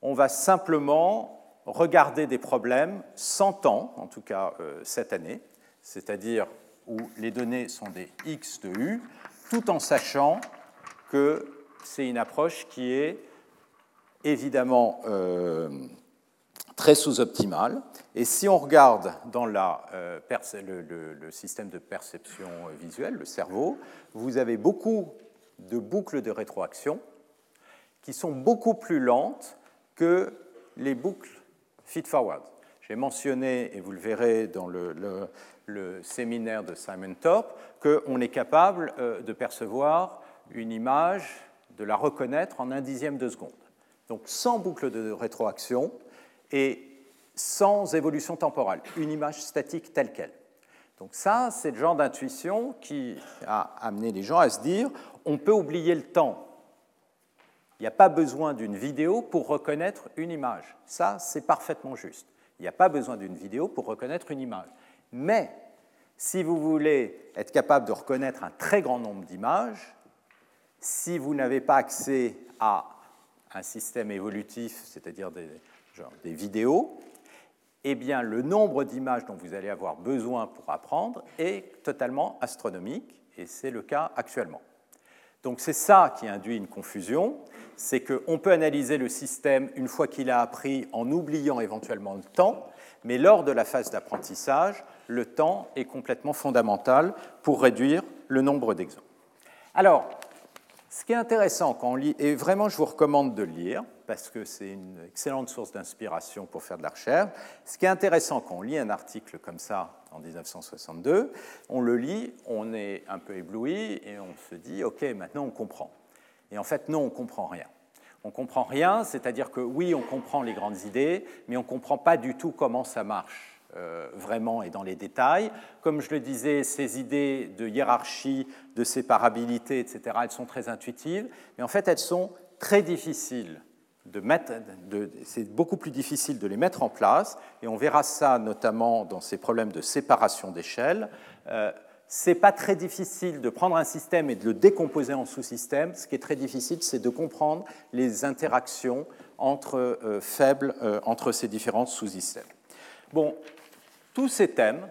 On va simplement regarder des problèmes sans temps, en tout cas euh, cette année, c'est-à-dire où les données sont des x de u, tout en sachant que c'est une approche qui est évidemment euh, très sous-optimale. Et si on regarde dans euh, le, le, système de perception visuelle, le cerveau, vous avez beaucoup de boucles de rétroaction qui sont beaucoup plus lentes que les boucles feed-forward. J'ai mentionné, et vous le verrez dans le, séminaire de Simon Thorpe, qu'on est capable euh, de percevoir une image, de la reconnaître en un dixième de seconde. Donc sans boucle de rétroaction et sans évolution temporelle, une image statique telle qu'elle. Donc ça, c'est le genre d'intuition qui a amené les gens à se dire, on peut oublier le temps. Il n'y a pas besoin d'une vidéo pour reconnaître une image. Ça, c'est parfaitement juste. Il n'y a pas besoin d'une vidéo pour reconnaître une image. Mais si vous voulez être capable de reconnaître un très grand nombre d'images, si vous n'avez pas accès à un système évolutif, c'est-à-dire des, vidéos, eh bien, le nombre d'images dont vous allez avoir besoin pour apprendre est totalement astronomique, et c'est le cas actuellement. Donc c'est ça qui induit une confusion, c'est qu'on peut analyser le système une fois qu'il a appris en oubliant éventuellement le temps, mais lors de la phase d'apprentissage, le temps est complètement fondamental pour réduire le nombre d'exemples. Alors, ce qui est intéressant quand on lit, et vraiment je vous recommande de le lire, parce que c'est une excellente source d'inspiration pour faire de la recherche, ce qui est intéressant quand on lit un article comme ça en 1962, on le lit, on est un peu ébloui et on se dit, OK, maintenant on comprend. Et en fait, non, on ne comprend rien. On ne comprend rien, c'est-à-dire que oui, on comprend les grandes idées, mais on ne comprend pas du tout comment ça marche. Euh, vraiment et dans les détails. Comme je le disais, ces idées de hiérarchie, de séparabilité, etc., elles sont très intuitives, mais en fait, elles sont très difficiles c'est beaucoup plus difficile de les mettre en place, et on verra ça notamment dans ces problèmes de séparation d'échelle. Euh, c'est pas très difficile de prendre un système et de le décomposer en sous-systèmes. Ce qui est très difficile, c'est de comprendre les interactions entre euh, faibles euh, entre ces différents sous-systèmes. Bon, tous ces thèmes,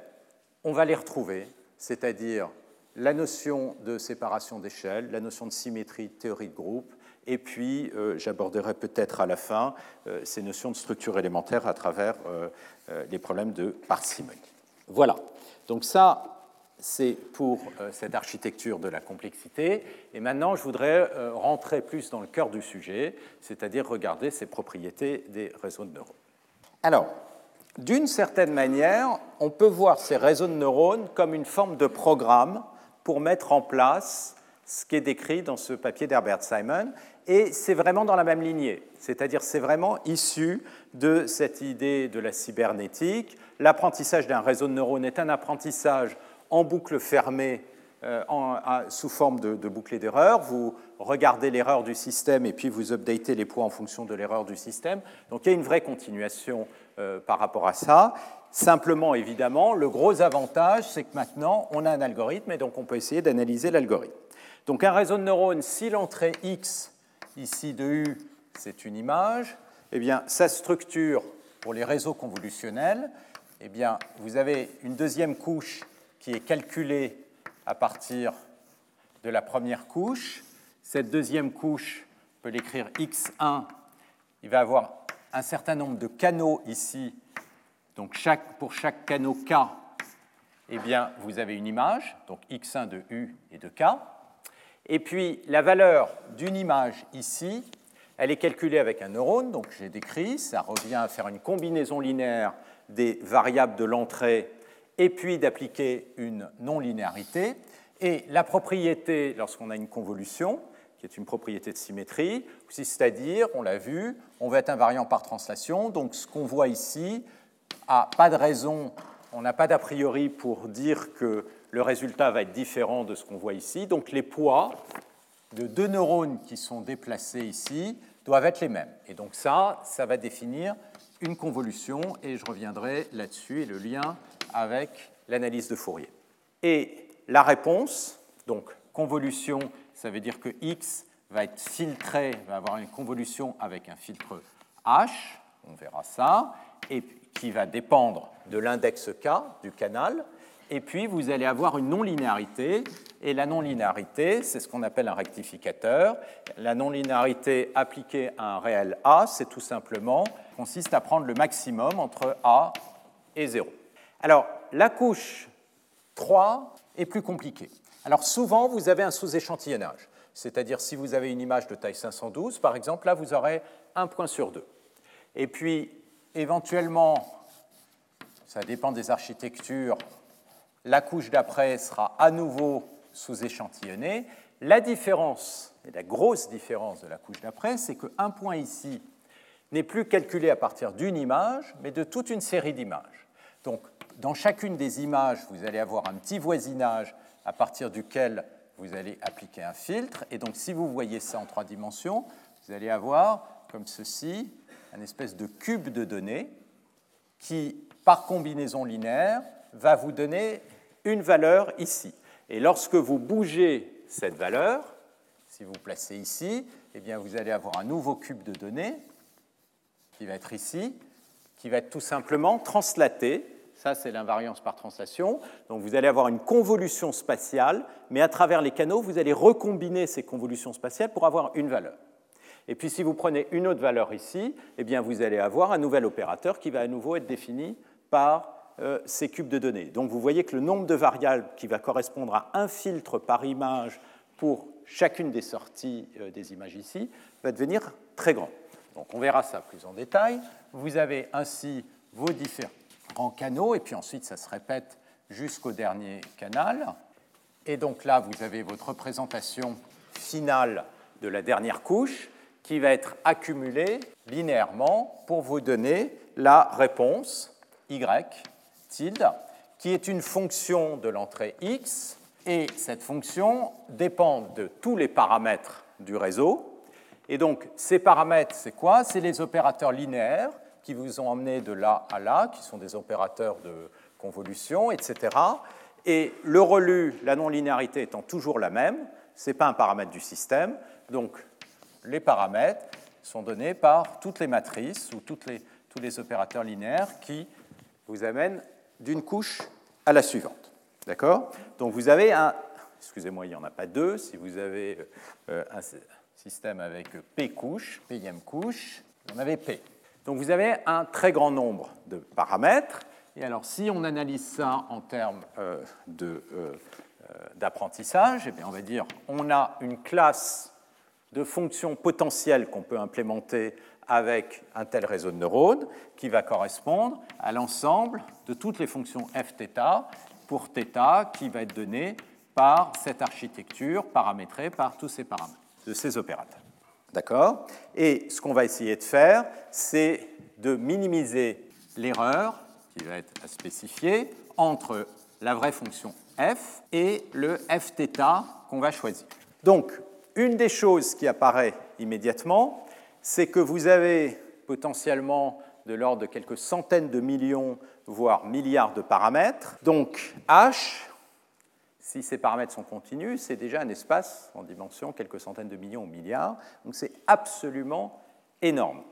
on va les retrouver, c'est-à-dire la notion de séparation d'échelle, la notion de symétrie, théorie de groupe, et puis, euh, j'aborderai peut-être à la fin euh, ces notions de structure élémentaire à travers euh, les problèmes de parcimonie. Voilà. Donc ça, c'est pour cette architecture de la complexité. Et maintenant, je voudrais rentrer plus dans le cœur du sujet, c'est-à-dire regarder ces propriétés des réseaux de neurones. Alors, d'une certaine manière, on peut voir ces réseaux de neurones comme une forme de programme pour mettre en place ce qui est décrit dans ce papier d'Herbert Simon, et c'est vraiment dans la même lignée, c'est-à-dire c'est vraiment issu de cette idée de la cybernétique. L'apprentissage d'un réseau de neurones est un apprentissage en boucle fermée euh, sous forme de, de d'erreur. Vous regardez l'erreur du système et puis vous updatez les points en fonction de l'erreur du système. Donc il y a une vraie continuation euh, par rapport à ça. Simplement, évidemment, le gros avantage, c'est que maintenant, on a un algorithme et donc on peut essayer d'analyser l'algorithme. Donc un réseau de neurones, si l'entrée x ici de U, c'est une image, eh bien, sa structure pour les réseaux convolutionnels, eh bien, vous avez une deuxième couche qui est calculée à partir de la première couche. Cette deuxième couche, on peut l'écrire x1, il va avoir un certain nombre de canaux ici. Donc pour chaque canot K, eh bien, vous avez une image, donc x1 de u et de k. Et puis, la valeur d'une image ici, elle est calculée avec un neurone, donc j'ai décrit, ça revient à faire une combinaison linéaire des variables de l'entrée et puis d'appliquer une non-linéarité. Et la propriété, lorsqu'on a une convolution, qui est une propriété de symétrie, c'est-à-dire, on l'a vu, on va être invariant par translation, donc ce qu'on voit ici a pas de raison, on n'a pas d'a priori pour dire que le résultat va être différent de ce qu'on voit ici, donc les poids de deux neurones qui sont déplacés ici doivent être les mêmes. Et donc ça, ça va définir une convolution, et je reviendrai là-dessus, et le lien avec l'analyse de Fourier. Et la réponse, donc convolution ça veut dire que x va être filtré, va avoir une convolution avec un filtre h, on verra ça, et qui va dépendre de l'index k du canal. Et puis vous allez avoir une non-linéarité, et la non-linéarité, c'est ce qu'on appelle un rectificateur. La non-linéarité appliquée à un réel a, c'est tout simplement consiste à prendre le maximum entre a et 0. Alors la couche 3 est plus compliquée. Alors souvent, vous avez un sous-échantillonnage, c'est-à-dire si vous avez une image de taille 512, par exemple, là, vous aurez un point sur deux. Et puis, éventuellement, ça dépend des architectures, la couche d'après sera à nouveau sous-échantillonnée. La différence, et la grosse différence de la couche d'après, c'est qu'un point ici n'est plus calculé à partir d'une image, mais de toute une série d'images. Donc, dans chacune des images, vous allez avoir un petit voisinage à partir duquel vous allez appliquer un filtre. Et donc, si vous voyez ça en trois dimensions, vous allez avoir, comme ceci, un espèce de cube de données qui, par combinaison linéaire, va vous donner une valeur ici. Et lorsque vous bougez cette valeur, si vous placez ici, eh bien vous allez avoir un nouveau cube de données qui va être ici, qui va être tout simplement translaté ça, c'est l'invariance par translation. Donc vous allez avoir une convolution spatiale, mais à travers les canaux, vous allez recombiner ces convolutions spatiales pour avoir une valeur. Et puis si vous prenez une autre valeur ici, eh bien vous allez avoir un nouvel opérateur qui va à nouveau être défini par euh, ces cubes de données. Donc vous voyez que le nombre de variables qui va correspondre à un filtre par image pour chacune des sorties euh, des images ici va devenir très grand. Donc on verra ça plus en détail. Vous avez ainsi vos différents en canaux, et puis ensuite ça se répète jusqu'au dernier canal. Et donc là, vous avez votre représentation finale de la dernière couche qui va être accumulée linéairement pour vous donner la réponse y qui est une fonction de l'entrée x, et cette fonction dépend de tous les paramètres du réseau. Et donc ces paramètres, c'est quoi? C'est les opérateurs linéaires qui vous ont emmené de là à là, qui sont des opérateurs de convolution, etc. Et le relu, la non-linéarité étant toujours la même, ce n'est pas un paramètre du système, donc les paramètres sont donnés par toutes les matrices ou toutes les, tous les opérateurs linéaires qui vous amènent d'une couche à la suivante. D'accord? Donc vous avez un, excusez-moi, il n'y en a pas deux, si vous avez euh, un système avec P couches, Pm couche, vous en avez P. Donc vous avez un très grand nombre de paramètres. Et alors si on analyse ça en termes euh, euh, euh, d'apprentissage, eh on va dire on a une classe de fonctions potentielles qu'on peut implémenter avec un tel réseau de neurones qui va correspondre à l'ensemble de toutes les fonctions fθ pour θ qui va être donné par cette architecture paramétrée par tous ces paramètres de ces opérateurs. D'accord Et ce qu'on va essayer de faire, c'est de minimiser l'erreur qui va être à spécifier entre la vraie fonction f et le fθ qu'on va choisir. Donc, une des choses qui apparaît immédiatement, c'est que vous avez potentiellement de l'ordre de quelques centaines de millions, voire milliards de paramètres. Donc, h si ces paramètres sont continus, c'est déjà un espace en dimension quelques centaines de millions ou milliards. Donc c'est absolument énorme.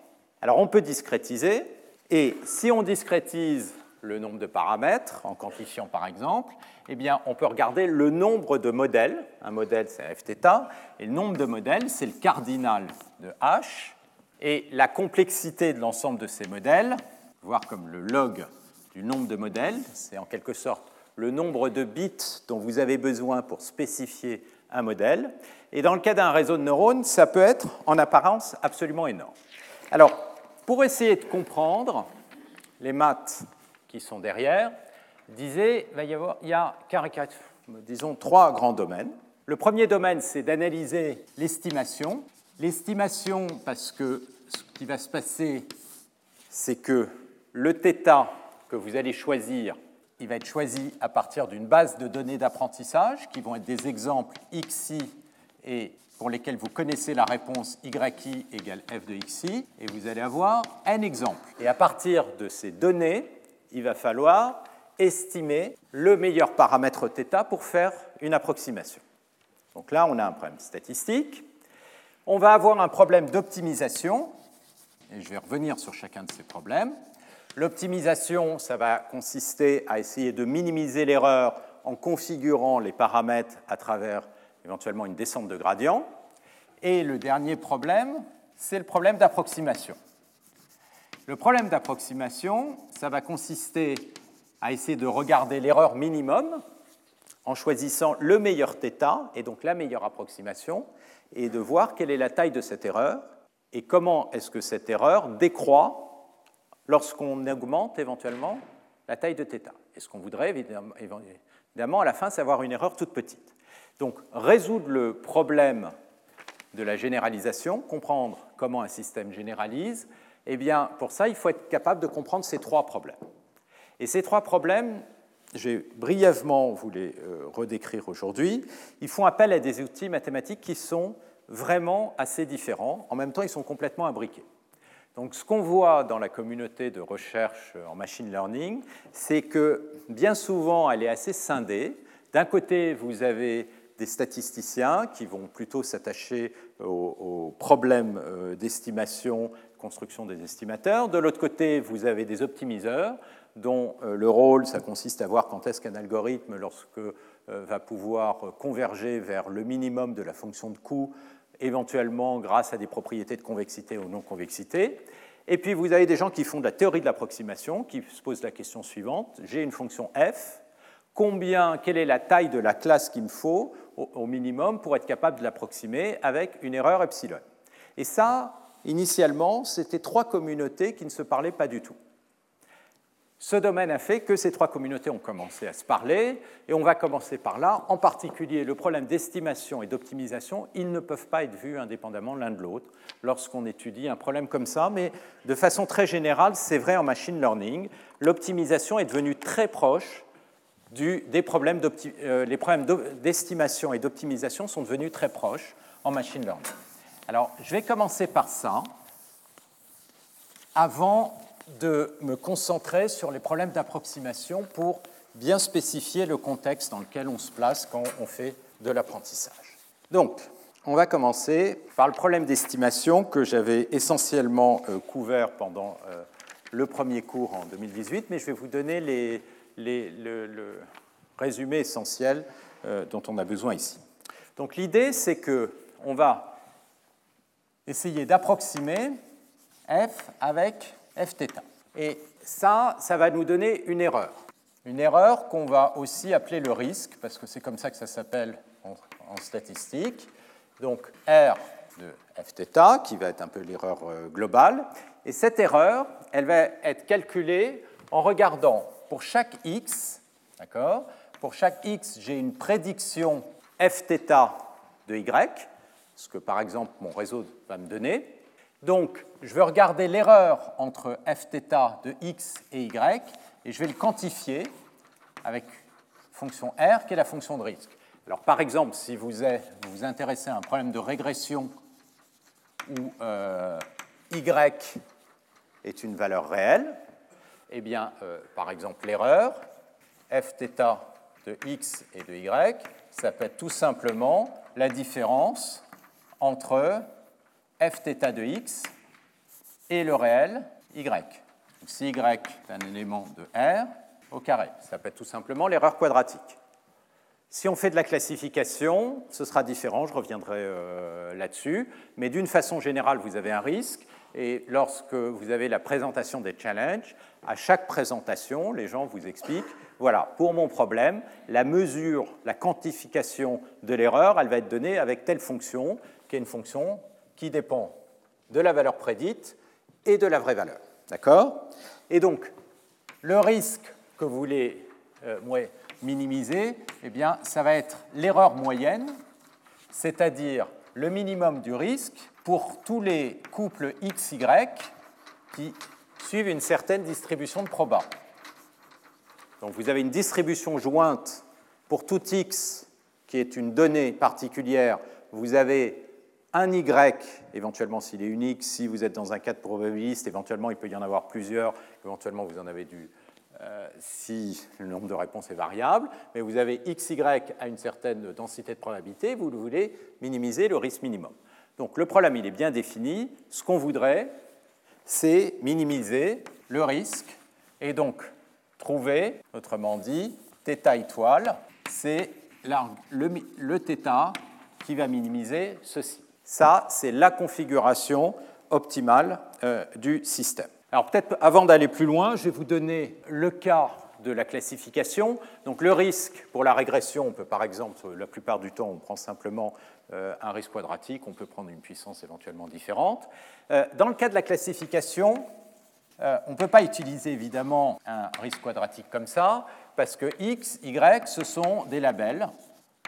Alors on peut discrétiser, et si on discrétise le nombre de paramètres, en quantifiant par exemple, eh bien, on peut regarder le nombre de modèles. Un modèle, c'est fθ, et le nombre de modèles, c'est le cardinal de h. Et la complexité de l'ensemble de ces modèles, voire comme le log du nombre de modèles, c'est en quelque sorte le nombre de bits dont vous avez besoin pour spécifier un modèle. Et dans le cas d'un réseau de neurones, ça peut être en apparence absolument énorme. Alors, pour essayer de comprendre les maths qui sont derrière, disait, il, y a trois grands domaines. Le premier domaine, c'est d'analyser l'estimation. L'estimation, parce que ce qui va se passer, c'est que le θ que vous allez choisir, il va être choisi à partir d'une base de données d'apprentissage, qui vont être des exemples xi et pour lesquels vous connaissez la réponse yi égale f de xi, et vous allez avoir un exemple. Et à partir de ces données, il va falloir estimer le meilleur paramètre θ pour faire une approximation. Donc là, on a un problème statistique. On va avoir un problème d'optimisation, et je vais revenir sur chacun de ces problèmes. L'optimisation, ça va consister à essayer de minimiser l'erreur en configurant les paramètres à travers éventuellement une descente de gradient. Et le dernier problème, c'est le problème d'approximation. Le problème d'approximation, ça va consister à essayer de regarder l'erreur minimum en choisissant le meilleur θ, et donc la meilleure approximation, et de voir quelle est la taille de cette erreur et comment est-ce que cette erreur décroît lorsqu'on augmente éventuellement la taille de θ? Est-ce qu'on voudrait évidemment à la fin savoir une erreur toute petite? Donc résoudre le problème de la généralisation, comprendre comment un système généralise, eh bien pour ça il faut être capable de comprendre ces trois problèmes. Et ces trois problèmes, j'ai brièvement vous les euh, redécrire aujourd'hui, ils font appel à des outils mathématiques qui sont vraiment assez différents. En même temps, ils sont complètement imbriqués. Donc, ce qu'on voit dans la communauté de recherche en machine learning, c'est que bien souvent, elle est assez scindée. D'un côté, vous avez des statisticiens qui vont plutôt s'attacher aux, problèmes euh, d'estimation, construction des estimateurs. De l'autre côté, vous avez des optimiseurs dont euh, le rôle, ça consiste à voir quand est-ce qu'un algorithme, lorsque euh, va pouvoir converger vers le minimum de la fonction de coût, éventuellement grâce à des propriétés de convexité ou non-convexité. Et puis vous avez des gens qui font de la théorie de l'approximation, qui se posent la question suivante j'ai une fonction f, combien, quelle est la taille de la classe qu'il me faut au minimum pour être capable de l'approximer avec une erreur epsilon? Et ça, initialement, c'était trois communautés qui ne se parlaient pas du tout. Ce domaine a fait que ces trois communautés ont commencé à se parler, et on va commencer par là. En particulier, le problème d'estimation et d'optimisation, ils ne peuvent pas être vus indépendamment l'un de l'autre lorsqu'on étudie un problème comme ça, mais de façon très générale, c'est vrai en machine learning. L'optimisation est devenue très proche du, des problèmes euh, problèmes d'estimation et d'optimisation sont devenus très proches en machine learning. Alors, je vais commencer par ça. Avant de me concentrer sur les problèmes d'approximation pour bien spécifier le contexte dans lequel on se place quand on fait de l'apprentissage. Donc, on va commencer par le problème d'estimation que j'avais essentiellement euh, couvert pendant euh, le premier cours en 2018, mais je vais vous donner le, résumé essentiel euh, dont on a besoin ici. Donc l'idée, c'est qu'on va essayer d'approximer f avec fθ. Et ça, ça va nous donner une erreur. Une erreur qu'on va aussi appeler le risque, parce que c'est comme ça que ça s'appelle en, statistique. Donc R de fθ, qui va être un peu l'erreur euh, globale. Et cette erreur, elle va être calculée en regardant pour chaque x, d'accord Pour chaque x, j'ai une prédiction fθ de y, ce que par exemple mon réseau va me donner. Donc, je vais regarder l'erreur entre fθ de x et y, et je vais le quantifier avec fonction r, qui est la fonction de risque. Alors, par exemple, si vous vous, intéressez à un problème de régression où euh, y est une valeur réelle, eh bien, euh, par exemple, l'erreur fθ de x et de y, ça peut être tout simplement la différence entre fθ de x et le réel y. si y est un élément de R au carré, ça être tout simplement l'erreur quadratique. Si on fait de la classification, ce sera différent, je reviendrai euh, là-dessus, mais d'une façon générale, vous avez un risque, et lorsque vous avez la présentation des challenges, à chaque présentation, les gens vous expliquent voilà, pour mon problème, la mesure, la quantification de l'erreur, elle va être donnée avec telle fonction, qui est une fonction qui dépend de la valeur prédite et de la vraie valeur. D'accord? Et donc, le risque que vous voulez euh, minimiser, eh bien, ça va être l'erreur moyenne, c'est-à-dire le minimum du risque pour tous les couples XY qui suivent une certaine distribution de proba. Donc vous avez une distribution jointe pour tout X qui est une donnée particulière. Vous avez un Y, éventuellement s'il est unique, si vous êtes dans un cadre probabiliste, éventuellement il peut y en avoir plusieurs, éventuellement vous en avez du, euh, si le nombre de réponses est variable, mais vous avez XY à une certaine densité de probabilité, vous voulez minimiser le risque minimum. Donc le problème, il est bien défini. Ce qu'on voudrait, c'est minimiser le risque et donc trouver, autrement dit, θ étoile, c'est le, le θ qui va minimiser ceci. Ça, c'est la configuration optimale euh, du système. Alors peut-être avant d'aller plus loin, je vais vous donner le cas de la classification. Donc le risque pour la régression, on peut par exemple, la plupart du temps, on prend simplement euh, un risque quadratique, on peut prendre une puissance éventuellement différente. Euh, dans le cas de la classification, on ne peut pas utiliser évidemment un risque quadratique comme ça, parce que x, y, ce sont des labels,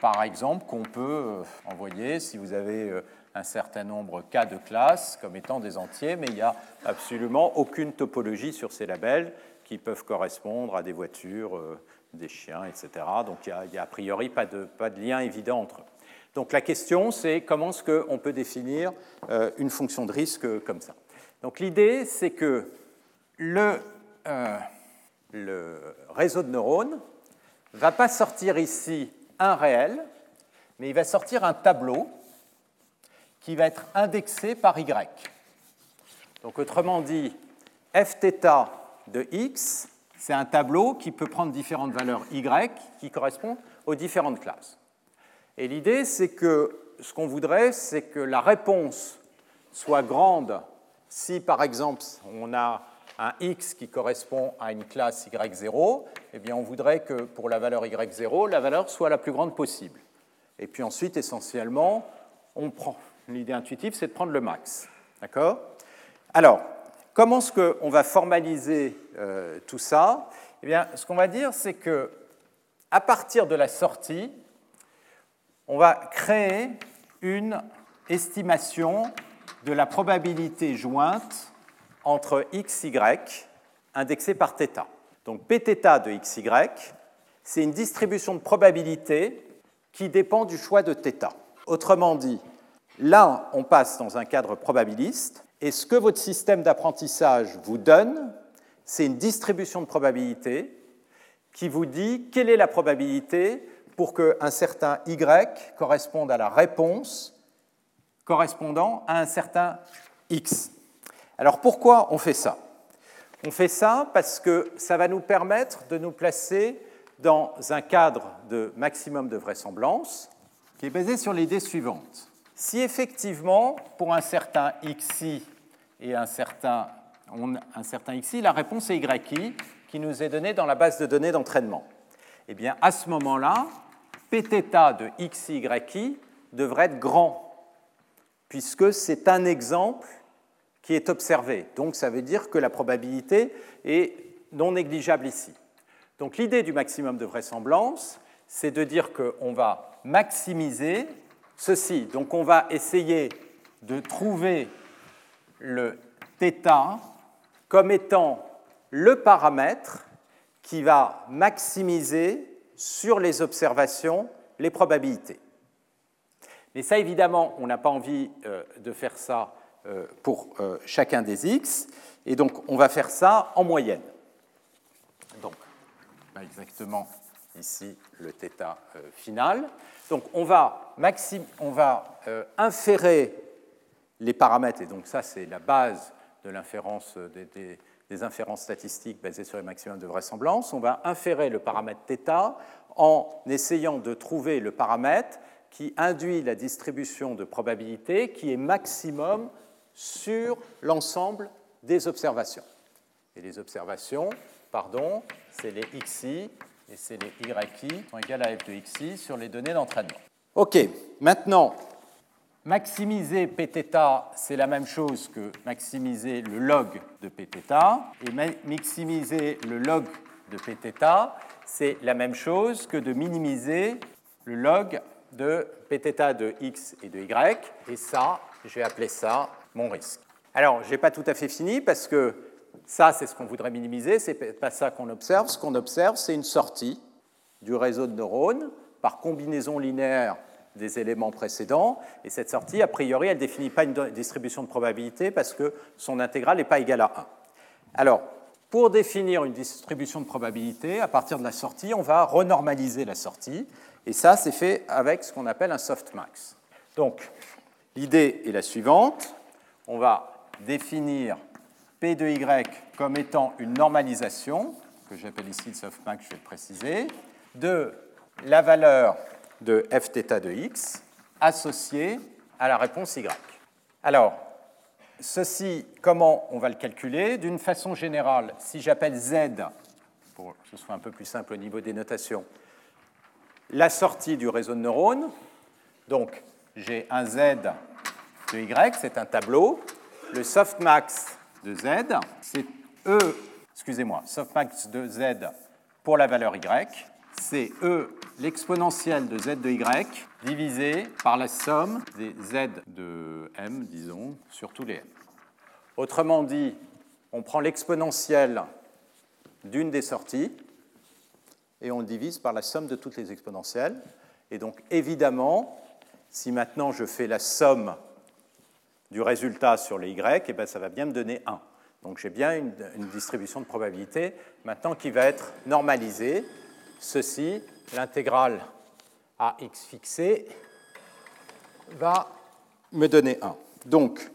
par exemple, qu'on peut envoyer si vous avez un certain nombre K de classes comme étant des entiers, mais il n'y a absolument aucune topologie sur ces labels qui peuvent correspondre à des voitures, euh, des chiens, etc. Donc il n'y a, a, priori pas de, pas de, lien évident entre eux. Donc la question, c'est comment est-ce qu'on peut définir euh, une fonction de risque comme ça. Donc l'idée, c'est que le, euh, le réseau de neurones ne va pas sortir ici un réel, mais il va sortir un tableau qui va être indexé par y. Donc autrement dit, fθ de x, c'est un tableau qui peut prendre différentes valeurs y qui correspondent aux différentes classes. Et l'idée, c'est que ce qu'on voudrait, c'est que la réponse soit grande si, par exemple, on a un x qui correspond à une classe y0, eh bien, on voudrait que pour la valeur y0, la valeur soit la plus grande possible. Et puis ensuite, essentiellement, on prend, L'idée intuitive, c'est de prendre le max. D'accord Alors, comment est-ce qu'on va formaliser euh, tout ça Eh bien, ce qu'on va dire, c'est que à partir de la sortie, on va créer une estimation de la probabilité jointe entre x, y indexée par θ. Donc pθ de xy, c'est une distribution de probabilité qui dépend du choix de θ. Autrement dit, Là, on passe dans un cadre probabiliste, et ce que votre système d'apprentissage vous donne, c'est une distribution de probabilité qui vous dit quelle est la probabilité pour qu'un certain y corresponde à la réponse correspondant à un certain x. Alors pourquoi on fait ça? On fait ça parce que ça va nous permettre de nous placer dans un cadre de maximum de vraisemblance qui est basé sur l'idée suivante. Si effectivement, pour un certain xi et un certain, un certain xi, la réponse est yi qui nous est donnée dans la base de données d'entraînement, eh bien à ce moment-là, pθ de xi, yi devrait être grand, puisque c'est un exemple qui est observé. Donc ça veut dire que la probabilité est non négligeable ici. Donc l'idée du maximum de vraisemblance, c'est de dire qu'on va maximiser ceci. Donc on va essayer de trouver le θ comme étant le paramètre qui va maximiser sur les observations les probabilités. Mais ça, évidemment, on n'a pas envie euh, de faire ça euh, pour euh, chacun des x, et donc on va faire ça en moyenne. Donc, exactement ici le θ final. Donc on va, euh, inférer les paramètres, et donc ça c'est la base de l'inférence des, des, inférences statistiques basées sur les maximums de vraisemblance. On va inférer le paramètre θ en essayant de trouver le paramètre qui induit la distribution de probabilité qui est maximum sur l'ensemble des observations. Et les observations, pardon, c'est les xi et c'est les yi sont égales à f de xi sur les données d'entraînement. OK, maintenant, maximiser pθ, c'est la même chose que maximiser le log de pθ, et maximiser le log de pθ, c'est la même chose que de minimiser le log de pθ de x et de y, et ça, je vais appeler ça mon risque. Alors, je n'ai pas tout à fait fini parce que ça, c'est ce qu'on voudrait minimiser, ce n'est pas ça qu'on observe. Ce qu'on observe, c'est une sortie du réseau de neurones par combinaison linéaire des éléments précédents. Et cette sortie, a priori, elle ne définit pas une distribution de probabilité parce que son intégrale n'est pas égale à 1. Alors, pour définir une distribution de probabilité, à partir de la sortie, on va renormaliser la sortie. Et ça, c'est fait avec ce qu'on appelle un softmax. Donc, l'idée est la suivante. On va définir P de Y comme étant une normalisation, que j'appelle ici le softmax, je vais le préciser, de la valeur de fθ de x associée à la réponse y. Alors, ceci, comment on va le calculer? D'une façon générale, si j'appelle z, pour que ce soit un peu plus simple au niveau des notations, la sortie du réseau de neurones, donc j'ai un z de y, c'est un tableau, le softmax de z, c'est e, excusez-moi, softmax de z pour la valeur y, c'est E l'exponentielle de z de y divisé par la somme des z de m, disons, sur tous les m. Autrement dit, on prend l'exponentielle d'une des sorties et on le divise par la somme de toutes les exponentielles. Et donc, évidemment, si maintenant je fais la somme du résultat sur les y, eh bien, ça va bien me donner 1. Donc j'ai bien une, une, distribution de probabilité maintenant qui va être normalisée ceci, l'intégrale à x fixé, va me donner 1. Donc,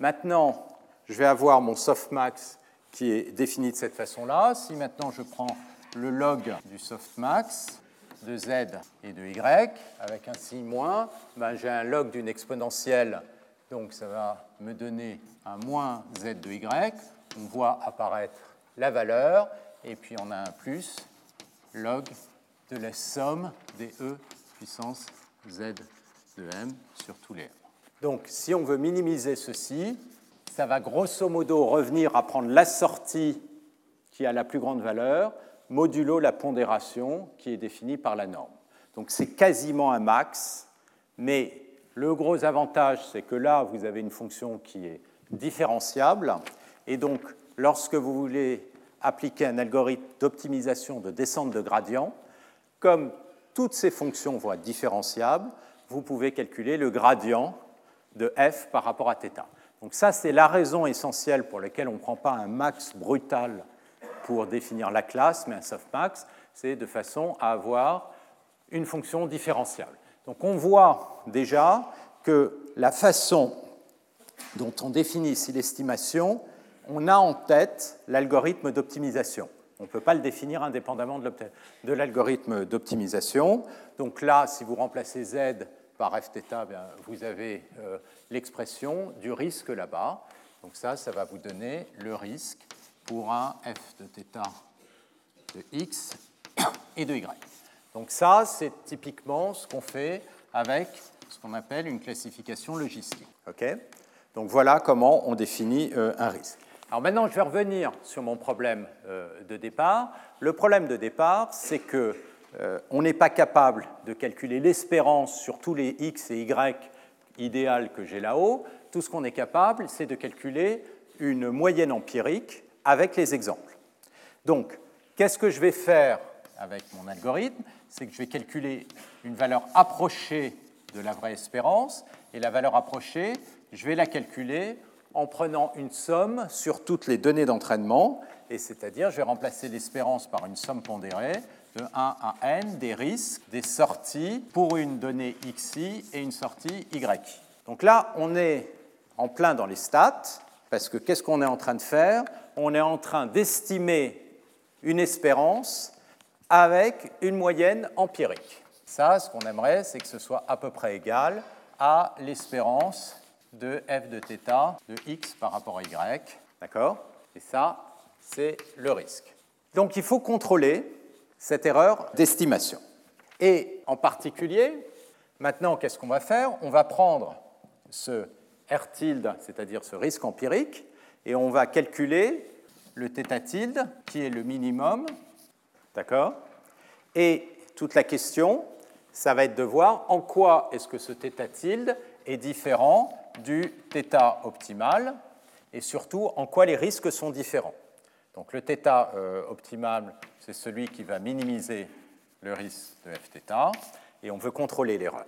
maintenant, je vais avoir mon softmax qui est défini de cette façon-là. Si maintenant je prends le log du softmax de z et de y avec un signe moins, ben j'ai un log d'une exponentielle, donc ça va me donner un moins z de y. On voit apparaître la valeur, et puis on a un plus log de la somme des E puissance Z de M sur tous les M. Donc si on veut minimiser ceci, ça va grosso modo revenir à prendre la sortie qui a la plus grande valeur, modulo la pondération qui est définie par la norme. Donc c'est quasiment un max, mais le gros avantage, c'est que là, vous avez une fonction qui est différenciable, et donc lorsque vous voulez appliquer un algorithme d'optimisation de descente de gradient, comme toutes ces fonctions vont être différenciables, vous pouvez calculer le gradient de f par rapport à θ. Donc ça, c'est la raison essentielle pour laquelle on ne prend pas un max brutal pour définir la classe, mais un softmax, c'est de façon à avoir une fonction différentiable. Donc on voit déjà que la façon dont on définit ici l'estimation on a en tête l'algorithme d'optimisation. On ne peut pas le définir indépendamment de l'algorithme d'optimisation. Donc là, si vous remplacez z par fθ, vous avez euh, l'expression du risque là-bas. Donc ça, ça va vous donner le risque pour un f de θ de x et de y. Donc ça, c'est typiquement ce qu'on fait avec ce qu'on appelle une classification logistique. Donc voilà comment on définit euh, un risque. Alors maintenant, je vais revenir sur mon problème euh, de départ. Le problème de départ, c'est que euh, on n'est pas capable de calculer l'espérance sur tous les x et y idéales que j'ai là-haut. Tout ce qu'on est capable, c'est de calculer une moyenne empirique avec les exemples. Donc, qu'est-ce que je vais faire avec mon algorithme? C'est que je vais calculer une valeur approchée de la vraie espérance, et la valeur approchée, je vais la calculer en prenant une somme sur toutes les données d'entraînement, et c'est-à-dire je vais remplacer l'espérance par une somme pondérée de 1 à n des risques des sorties pour une donnée xi et une sortie y. Donc là, on est en plein dans les stats, parce que qu'est-ce qu'on est en train de faire? On est en train d'estimer une espérance avec une moyenne empirique. Ça, ce qu'on aimerait, c'est que ce soit à peu près égal à l'espérance de f de θ de x par rapport à y. D'accord? Et ça, c'est le risque. Donc il faut contrôler cette erreur d'estimation. Et en particulier, maintenant, qu'est-ce qu'on va faire? On va prendre ce R tilde, c'est-à-dire ce risque empirique, et on va calculer le θ tilde, qui est le minimum, d'accord Et toute la question, ça va être de voir en quoi est-ce que ce θ tilde est différent du θ optimal, et surtout en quoi les risques sont différents. Donc le θ euh, optimal, c'est celui qui va minimiser le risque de fθ, et on veut contrôler l'erreur.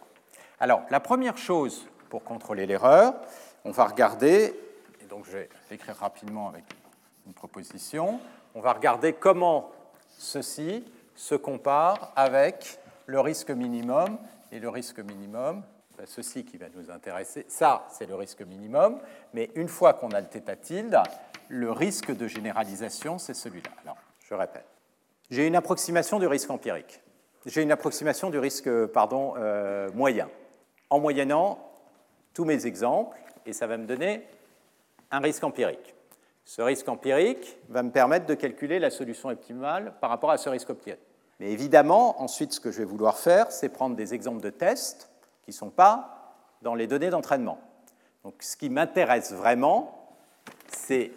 Alors la première chose pour contrôler l'erreur, on va regarder, et donc je vais l'écrire rapidement avec une proposition, on va regarder comment ceci se compare avec le risque minimum, et le risque minimum, ben, ceci qui va nous intéresser, ça c'est le risque minimum, mais une fois qu'on a le θ tilde, le risque de généralisation c'est celui-là. Alors, je répète. J'ai une approximation du risque empirique. J'ai une approximation du risque pardon, euh, moyen. En moyennant tous mes exemples, et ça va me donner un risque empirique. Ce risque empirique va me permettre de calculer la solution optimale par rapport à ce risque empirique. Mais évidemment, ensuite, ce que je vais vouloir faire, c'est prendre des exemples de tests qui ne sont pas dans les données d'entraînement. Donc, ce qui m'intéresse vraiment, c'est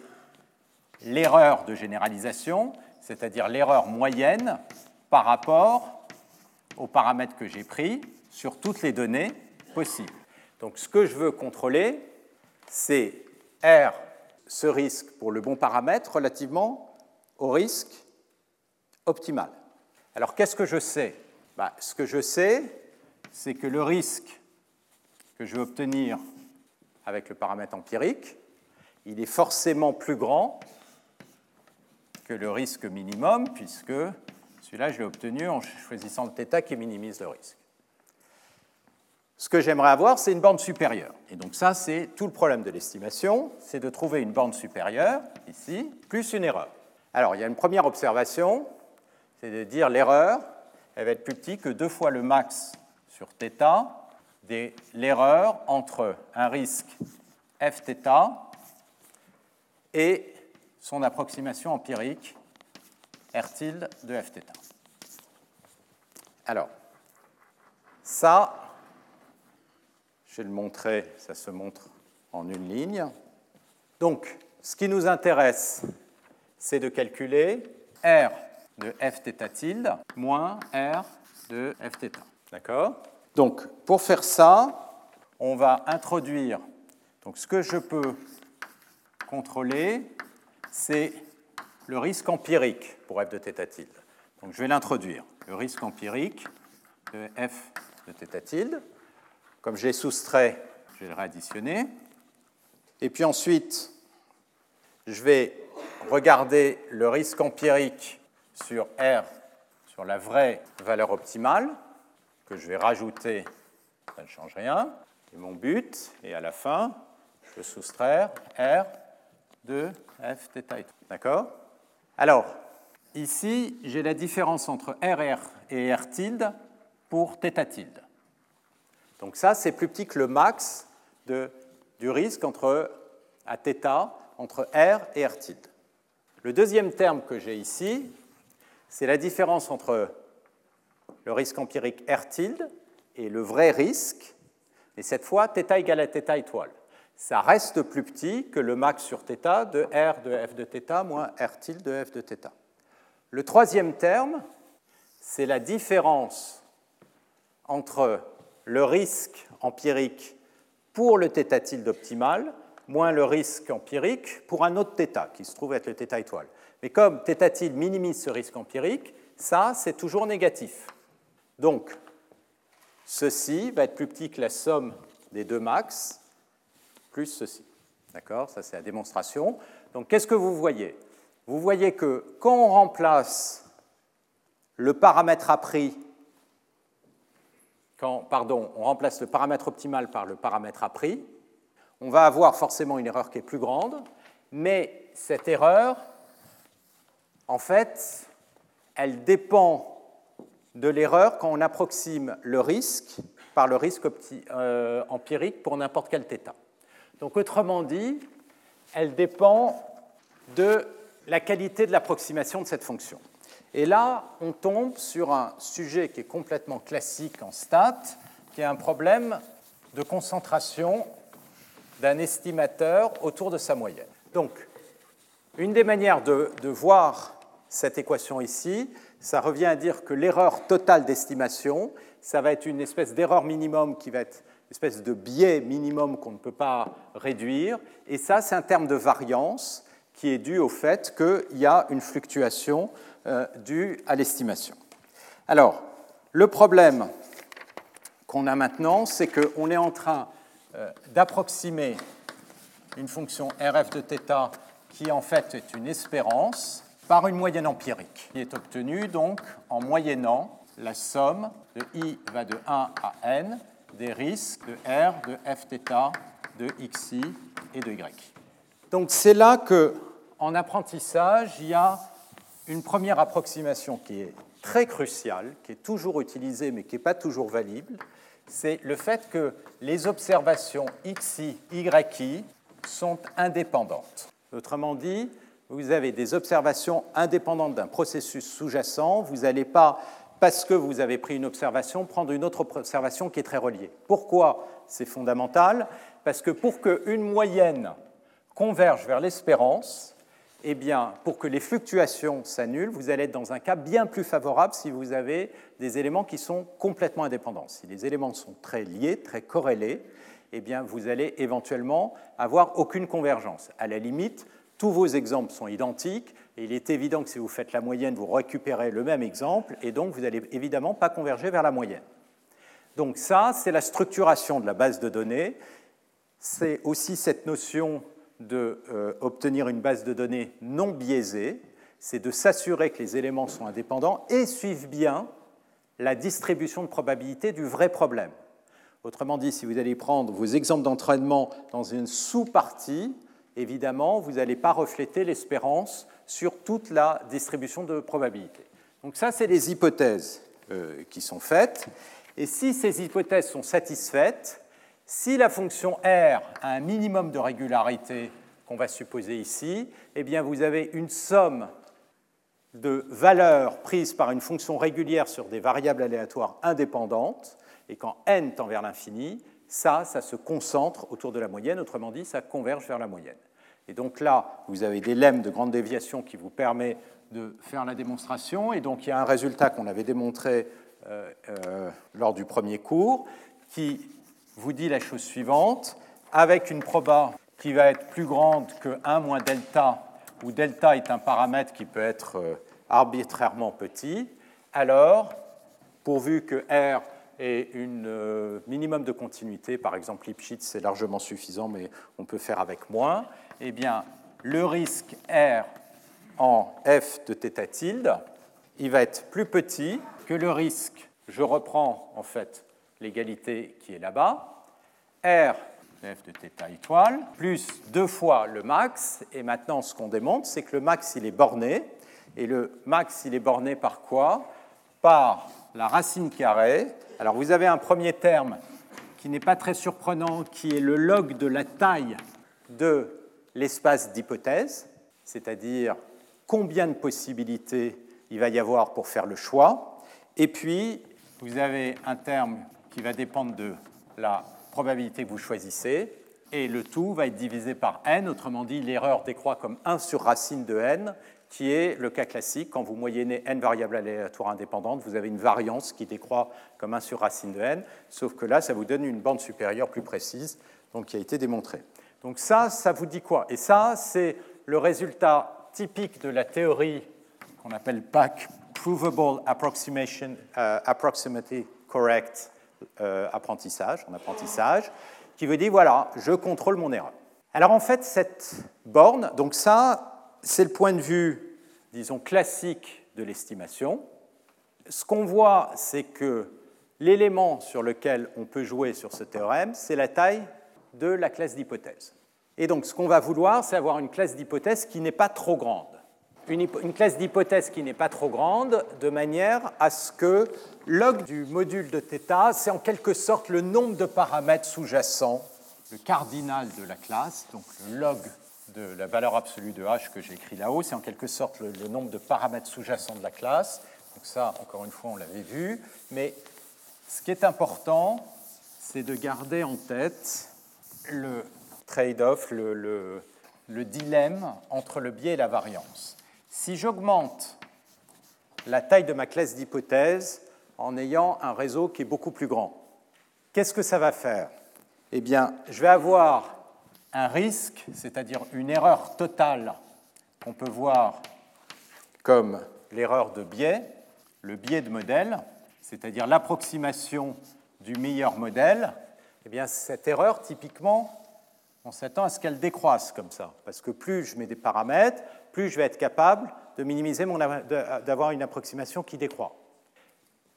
l'erreur de généralisation, c'est-à-dire l'erreur moyenne par rapport aux paramètres que j'ai pris sur toutes les données possibles. Donc ce que je veux contrôler, c'est R, ce risque pour le bon paramètre relativement au risque optimal. Alors qu'est-ce que je sais? Bah, Ce que je sais, c'est que le risque que je vais obtenir avec le paramètre empirique, il est forcément plus grand que le risque minimum, puisque celui-là, je l'ai obtenu en choisissant le θ qui minimise le risque. Ce que j'aimerais avoir, c'est une borne supérieure. Et donc ça, c'est tout le problème de l'estimation, c'est de trouver une borne supérieure, ici, plus une erreur. Alors, il y a une première observation, c'est de dire l'erreur, elle va être plus petite que deux fois le max sur θ de l'erreur entre un risque fθ et son approximation empirique R tilde de fθ. Alors, ça, je je vais le montrer, ça se montre en une ligne. Donc, ce qui nous intéresse, c'est de calculer R de f tilde moins R de f D'accord? Donc, pour faire ça, on va introduire. Donc, ce que je peux contrôler, c'est le risque empirique pour f de θ tilde. Donc, je vais l'introduire. Le risque empirique de f de θ tilde. Comme j'ai soustrait, je vais le réadditionner. Et puis ensuite, je vais regarder le risque empirique sur R, sur la vraie valeur optimale, que je vais rajouter, ça ne change rien. C'est mon but, et à la fin, je vais soustraire R de F θ. D'accord? Alors, ici, j'ai la différence entre R et R tilde pour θ tilde. Donc ça, c'est plus petit que le max du risque entre, à θ entre R et R tilde. Le deuxième terme que j'ai ici, c'est la différence entre le risque empirique R tilde et le vrai risque, et cette fois θ égale à θ étoile. Ça reste plus petit que le max sur θ de R de f de θ moins R tilde de f de θ. Le troisième terme, c'est la différence entre le risque empirique pour le θ tilde optimal moins le risque empirique pour un autre θ, qui se trouve être le θ étoile. Mais comme θ tilde minimise ce risque empirique, ça, c'est toujours négatif. Donc, ceci va être plus petit que la somme des deux max, plus ceci. D'accord Ça, c'est la démonstration. Donc, qu'est-ce que vous voyez Vous voyez que quand on remplace le paramètre à prix quand on remplace le paramètre optimal par le paramètre à prix, on va avoir forcément une erreur qui est plus grande, mais cette erreur, en fait, elle dépend de l'erreur quand on approxime le risque par le risque euh, empirique pour n'importe quel θ. Donc autrement dit, elle dépend de la qualité de l'approximation de cette fonction. Et là, on tombe sur un sujet qui est complètement classique en stats, qui est un problème de concentration d'un estimateur autour de sa moyenne. Donc, une des manières de, de voir cette équation ici, ça revient à dire que l'erreur totale d'estimation, ça va être une espèce d'erreur minimum qui va être une espèce de biais minimum qu'on ne peut pas réduire. Et ça, c'est un terme de variance qui est dû au fait qu'il y a une fluctuation euh, due à l'estimation. Alors, le problème qu'on a maintenant, c'est qu'on est en train euh, d'approximer une fonction RF de θ qui en fait est une espérance par une moyenne empirique qui est obtenue donc en moyennant la somme de i va de 1 à n des risques de r de fθ de xi et de y. Donc c'est là que en apprentissage, il y a une première approximation qui est très cruciale, qui est toujours utilisée mais qui n'est pas toujours valide, c'est le fait que les observations xi, yi sont indépendantes. Autrement dit, vous avez des observations indépendantes d'un processus sous-jacent, vous n'allez pas, parce que vous avez pris une observation, prendre une autre observation qui est très reliée. Pourquoi c'est fondamental? Parce que pour qu'une moyenne converge vers l'espérance, eh bien, pour que les fluctuations s'annulent, vous allez être dans un cas bien plus favorable si vous avez des éléments qui sont complètement indépendants. Si les éléments sont très liés, très corrélés, eh bien, vous allez éventuellement avoir aucune convergence. À la limite, tous vos exemples sont identiques, et il est évident que si vous faites la moyenne, vous récupérez le même exemple, et donc vous n'allez évidemment pas converger vers la moyenne. Donc ça, c'est la structuration de la base de données. C'est aussi cette notion d'obtenir euh, une base de données non biaisée, c'est de s'assurer que les éléments sont indépendants et suivent bien la distribution de probabilité du vrai problème. Autrement dit, si vous allez prendre vos exemples d'entraînement dans une sous-partie, évidemment, vous n'allez pas refléter l'espérance sur toute la distribution de probabilité. Donc ça, c'est les hypothèses euh, qui sont faites. Et si ces hypothèses sont satisfaites, si la fonction R a un minimum de régularité qu'on va supposer ici, eh bien vous avez une somme de valeurs prises par une fonction régulière sur des variables aléatoires indépendantes, et quand n tend vers l'infini, ça, ça se concentre autour de la moyenne, autrement dit, ça converge vers la moyenne. Et donc là, vous avez des lemmes de grande déviation qui vous permettent de faire la démonstration, et donc il y a un résultat qu'on avait démontré euh, euh, lors du premier cours, qui vous dit la chose suivante, avec une proba qui va être plus grande que 1 moins delta, où delta est un paramètre qui peut être euh, arbitrairement petit, alors, pourvu que R ait un euh, minimum de continuité, par exemple Lipschitz c'est largement suffisant, mais on peut faire avec moins, eh bien, le risque R en f de θ tilde, il va être plus petit que le risque, je reprends en fait l'égalité qui est là-bas, R f de θ étoile, plus deux fois le max, et maintenant ce qu'on démontre, c'est que le max il est borné, et le max il est borné par quoi? Par la racine carrée. Alors vous avez un premier terme qui n'est pas très surprenant, qui est le log de la taille de l'espace d'hypothèse, c'est-à-dire combien de possibilités il va y avoir pour faire le choix. Et puis, vous avez un terme qui va dépendre de la probabilité que vous choisissez, et le tout va être divisé par n, autrement dit, l'erreur décroît comme 1 sur racine de n, qui est le cas classique. Quand vous moyennez n variables aléatoires indépendantes, vous avez une variance qui décroît comme 1 sur racine de n, sauf que là, ça vous donne une bande supérieure plus précise, donc qui a été démontrée. Donc ça, ça vous dit quoi? Et ça, c'est le résultat typique de la théorie qu'on appelle PAC, Provable Approximation, uh, Approximately Correct euh, apprentissage, en apprentissage, qui veut dire voilà, je contrôle mon erreur. Alors en fait, cette borne, donc ça, c'est le point de vue, disons, classique de l'estimation. Ce qu'on voit, c'est que l'élément sur lequel on peut jouer sur ce théorème, c'est la taille de la classe d'hypothèse. Et donc ce qu'on va vouloir, c'est avoir une classe d'hypothèse qui n'est pas trop grande une, classe d'hypothèse qui n'est pas trop grande, de manière à ce que log du module de θ, c'est en quelque sorte le nombre de paramètres sous-jacents, le cardinal de la classe, donc le log de la valeur absolue de h que j'ai écrit là-haut. C'est en quelque sorte le, nombre de paramètres sous-jacents de la classe. Donc ça, encore une fois, on l'avait vu. Mais ce qui est important, c'est de garder en tête le trade-off, le dilemme entre le biais et la variance. Si j'augmente la taille de ma classe d'hypothèse en ayant un réseau qui est beaucoup plus grand, qu'est-ce que ça va faire? Eh bien, je vais avoir un risque, c'est-à-dire une erreur totale qu'on peut voir comme l'erreur de biais, le biais de modèle, c'est-à-dire l'approximation du meilleur modèle, eh bien cette erreur, typiquement, on s'attend à ce qu'elle décroisse comme ça, parce que plus je mets des paramètres, plus je vais être capable de minimiser mon, d'avoir une approximation qui décroît.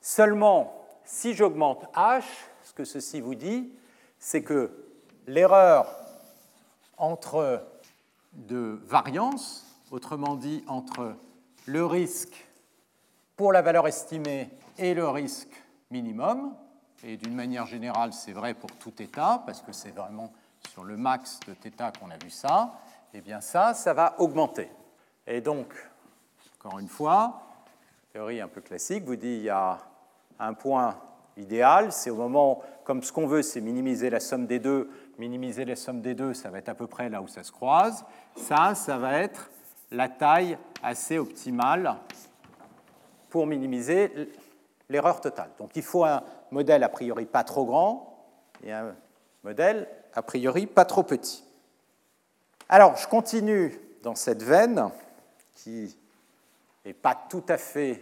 Seulement, si j'augmente h, ce que ceci vous dit, c'est que l'erreur entre de variance, autrement dit entre le risque pour la valeur estimée et le risque minimum, et d'une manière générale c'est vrai pour tout état, parce que c'est vraiment sur le max de θ qu'on a vu ça, et eh bien ça, ça va augmenter. Et donc, encore une fois, théorie un peu classique, vous dit il y a un point idéal, c'est au moment, comme ce qu'on veut, c'est minimiser la somme des deux, minimiser la somme des deux, ça va être à peu près là où ça se croise. Ça, ça va être la taille assez optimale pour minimiser l'erreur totale. Donc il faut un modèle a priori pas trop grand et un modèle a priori pas trop petit. Alors je continue dans cette veine qui n'est pas tout à fait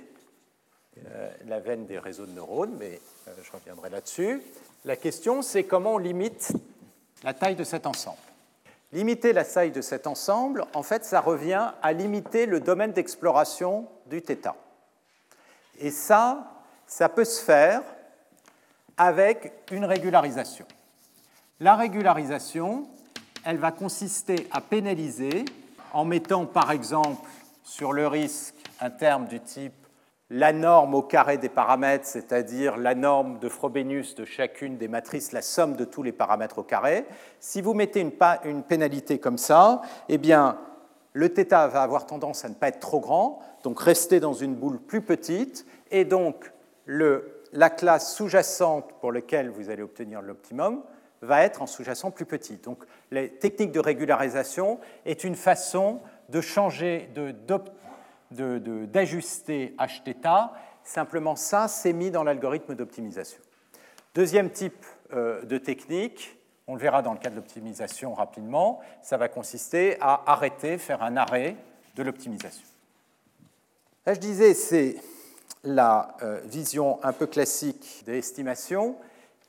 euh, la veine des réseaux de neurones, mais euh, je reviendrai là-dessus. La question, c'est comment on limite la taille de cet ensemble. Limiter la taille de cet ensemble, en fait, ça revient à limiter le domaine d'exploration du θ. Et ça, ça peut se faire avec une régularisation. La régularisation, elle va consister à pénaliser en mettant par exemple sur le risque un terme du type la norme au carré des paramètres, c'est-à-dire la norme de Frobenius de chacune des matrices, la somme de tous les paramètres au carré. Si vous mettez une, pénalité comme ça, eh bien, le θ va avoir tendance à ne pas être trop grand, donc rester dans une boule plus petite, et donc la classe sous-jacente pour laquelle vous allez obtenir l'optimum va être en sous-jacent plus petit. Donc la technique de régularisation est une façon de changer, d'ajuster hθ. Simplement ça, c'est mis dans l'algorithme d'optimisation. Deuxième type euh, de technique, on le verra dans le cas de l'optimisation rapidement, ça va consister à arrêter, faire un arrêt de l'optimisation. Là, je disais, c'est la euh, vision un peu classique des estimations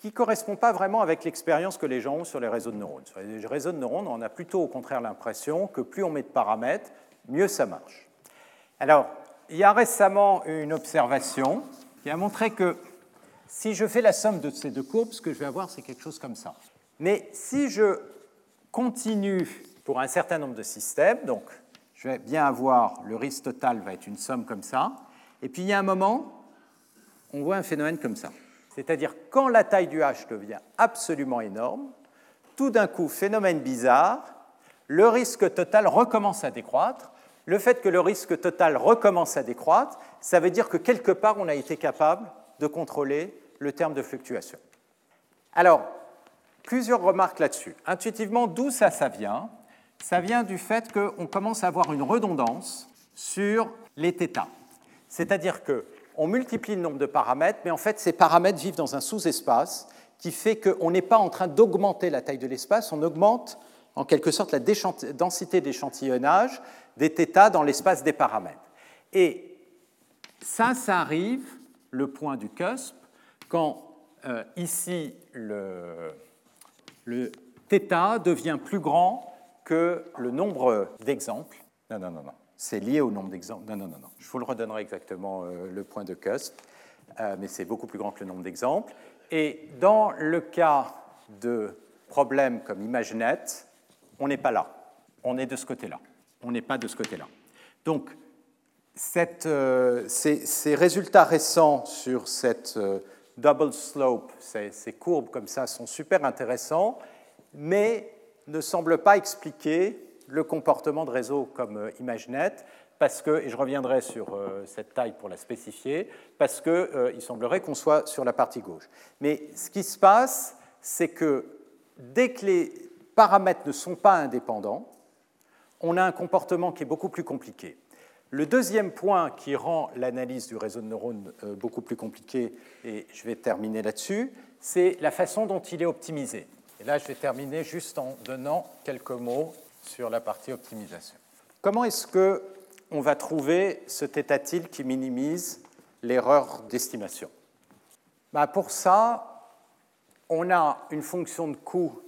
qui ne correspond pas vraiment avec l'expérience que les gens ont sur les réseaux de neurones. Sur les réseaux de neurones, on a plutôt au contraire l'impression que plus on met de paramètres, mieux ça marche. Alors, il y a récemment une observation qui a montré que si je fais la somme de ces deux courbes, ce que je vais avoir, c'est quelque chose comme ça. Mais si je continue pour un certain nombre de systèmes, donc je vais bien avoir le risque total va être une somme comme ça, et puis il y a un moment, on voit un phénomène comme ça. C'est-à-dire quand la taille du H devient absolument énorme, tout d'un coup, phénomène bizarre, le risque total recommence à décroître. Le fait que le risque total recommence à décroître, ça veut dire que quelque part, on a été capable de contrôler le terme de fluctuation. Alors, plusieurs remarques là-dessus. Intuitivement, d'où ça, vient? Ça vient du fait qu'on commence à avoir une redondance sur les θ. C'est-à-dire que on multiplie le nombre de paramètres, mais en fait, ces paramètres vivent dans un sous-espace qui fait qu'on n'est pas en train d'augmenter la taille de l'espace, on augmente en quelque sorte la densité d'échantillonnage des θ dans l'espace des paramètres. Et ça, ça arrive, le point du cusp, quand euh, ici le, le θ devient plus grand que le nombre d'exemples. Non, non, non, non c'est lié au nombre d'exemples. Non, non, non, non. Je vous le redonnerai exactement euh, le point de cusp, euh, mais c'est beaucoup plus grand que le nombre d'exemples. Et dans le cas de problèmes comme ImageNet, on n'est pas là. On est de ce côté-là. On n'est pas de ce côté-là. Donc, euh, ces, résultats récents sur cette double slope, ces, courbes comme ça, sont super intéressants, mais ne semblent pas expliquer le comportement de réseaux comme euh, ImageNet, parce que, et je reviendrai sur euh, cette taille pour la spécifier, parce qu'il euh, semblerait qu'on soit sur la partie gauche. Mais ce qui se passe, c'est que dès que les paramètres ne sont pas indépendants, on a un comportement qui est beaucoup plus compliqué. Le deuxième point qui rend l'analyse du réseau de neurones beaucoup plus compliqué, et je vais terminer là-dessus, c'est la façon dont il est optimisé. Et là, je vais terminer juste en donnant quelques mots sur la partie optimisation. Comment est-ce qu'on va trouver ce θ qui minimise l'erreur d'estimation? Ben Pour ça, on a une fonction de coût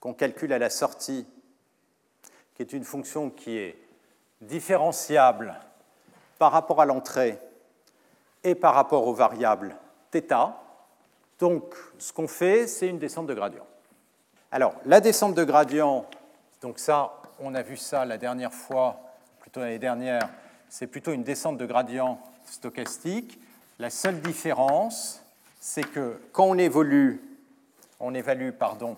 qu'on calcule à la sortie, qui est une fonction qui est différenciable par rapport à l'entrée et par rapport aux variables θ. Donc, ce qu'on fait, c'est une descente de gradient. Alors, la descente de gradient, donc ça, on a vu ça la dernière fois, plutôt l'année dernière, c'est plutôt une descente de gradient stochastique. La seule différence, c'est que quand on évolue, on évalue pardon,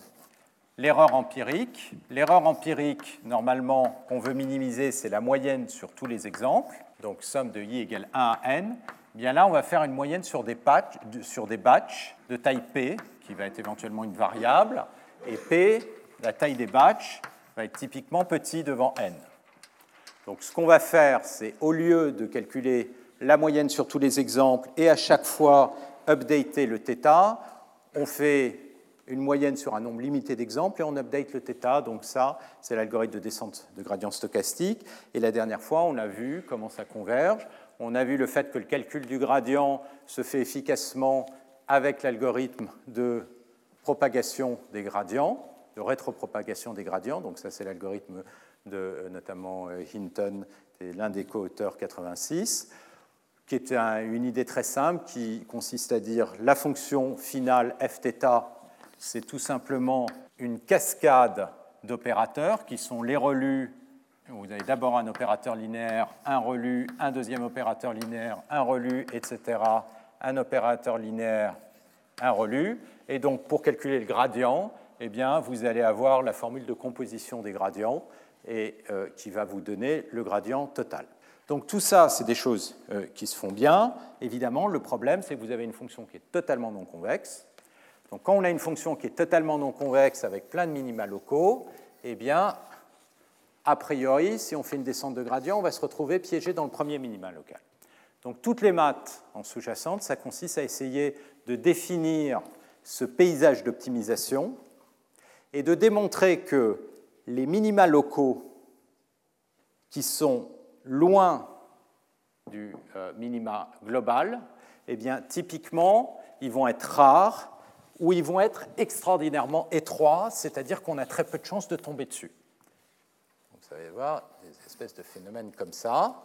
l'erreur empirique. L'erreur empirique, normalement, qu'on veut minimiser, c'est la moyenne sur tous les exemples, donc somme de i égale 1 à n. Bien là, on va faire une moyenne sur des, patchs, sur des batchs de taille p, qui va être éventuellement une variable, et p, la taille des batchs, être typiquement petit devant n. Donc ce qu'on va faire, c'est au lieu de calculer la moyenne sur tous les exemples et à chaque fois updater le θ, on fait une moyenne sur un nombre limité d'exemples et on update le θ. Donc ça, c'est l'algorithme de descente de gradient stochastique. Et la dernière fois, on a vu comment ça converge. On a vu le fait que le calcul du gradient se fait efficacement avec l'algorithme de propagation des gradients de rétropropagation des gradients. Donc ça, c'est l'algorithme de euh, notamment euh, Hinton, l'un des co-auteurs 86, qui est une idée très simple qui consiste à dire la fonction finale fθ, c'est tout simplement une cascade d'opérateurs qui sont les relus. Vous avez d'abord un opérateur linéaire, un relu, un deuxième opérateur linéaire, un relu, etc. Un opérateur linéaire, un relu. Et donc, pour calculer le gradient, eh bien, vous allez avoir la formule de composition des gradients et, euh, qui va vous donner le gradient total. Donc tout ça, c'est des choses euh, qui se font bien. Évidemment, le problème, c'est que vous avez une fonction qui est totalement non convexe. Donc quand on a une fonction qui est totalement non convexe avec plein de minima locaux, eh bien, a priori, si on fait une descente de gradient, on va se retrouver piégé dans le premier minima local. Donc toutes les maths en sous-jacente, ça consiste à essayer de définir ce paysage d'optimisation et de démontrer que les minima locaux qui sont loin du euh, minima global, eh bien, typiquement, ils vont être rares ou ils vont être extraordinairement étroits, c'est-à-dire qu'on a très peu de chances de tomber dessus. vous allez voir des espèces de phénomènes comme ça.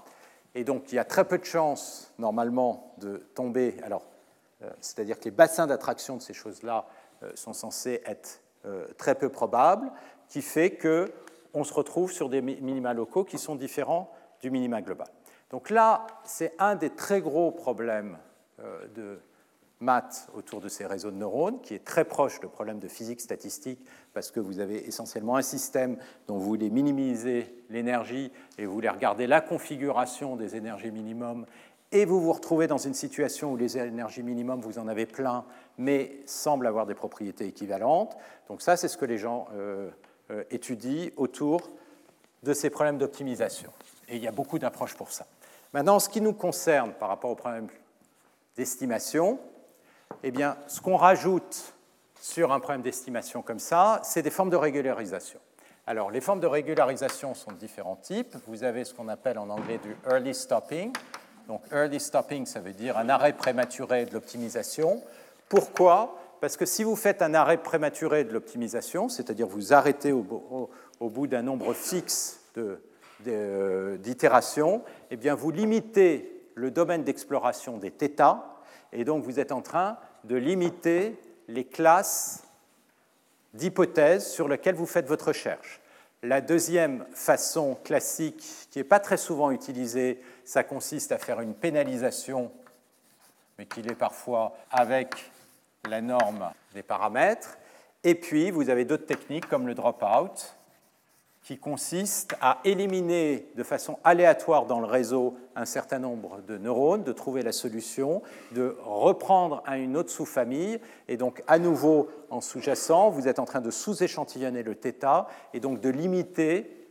Et donc, il y a très peu de chances, normalement, de tomber. Alors, euh, c'est-à-dire que les bassins d'attraction de ces choses-là euh, sont censés être très peu probable, qui fait qu'on se retrouve sur des minima locaux qui sont différents du minima global. Donc là, c'est un des très gros problèmes euh, de maths autour de ces réseaux de neurones, qui est très proche du problème de physique statistique, parce que vous avez essentiellement un système dont vous voulez minimiser l'énergie et vous voulez regarder la configuration des énergies minimum et vous vous retrouvez dans une situation où les énergies minimum, vous en avez plein, mais semblent avoir des propriétés équivalentes. Donc ça, c'est ce que les gens euh, euh, étudient autour de ces problèmes d'optimisation. Et il y a beaucoup d'approches pour ça. Maintenant, ce qui nous concerne par rapport aux problèmes d'estimation, eh bien, ce qu'on rajoute sur un problème d'estimation comme ça, c'est des formes de régularisation. Alors, les formes de régularisation sont de différents types. Vous avez ce qu'on appelle en anglais du early stopping, donc early stopping, ça veut dire un arrêt prématuré de l'optimisation. Pourquoi? Parce que si vous faites un arrêt prématuré de l'optimisation, c'est-à-dire vous arrêtez au, bout d'un nombre fixe d'itérations, eh vous limitez le domaine d'exploration des θ, et donc vous êtes en train de limiter les classes d'hypothèses sur lesquelles vous faites votre recherche. La deuxième façon classique, qui n'est pas très souvent utilisée, ça consiste à faire une pénalisation, mais qui l'est parfois avec la norme des paramètres. Et puis, vous avez d'autres techniques comme le drop-out, qui consiste à éliminer de façon aléatoire dans le réseau un certain nombre de neurones, de trouver la solution, de reprendre à une autre sous-famille, et donc à nouveau en sous-jacent, vous êtes en train de sous-échantillonner le θ, et donc de limiter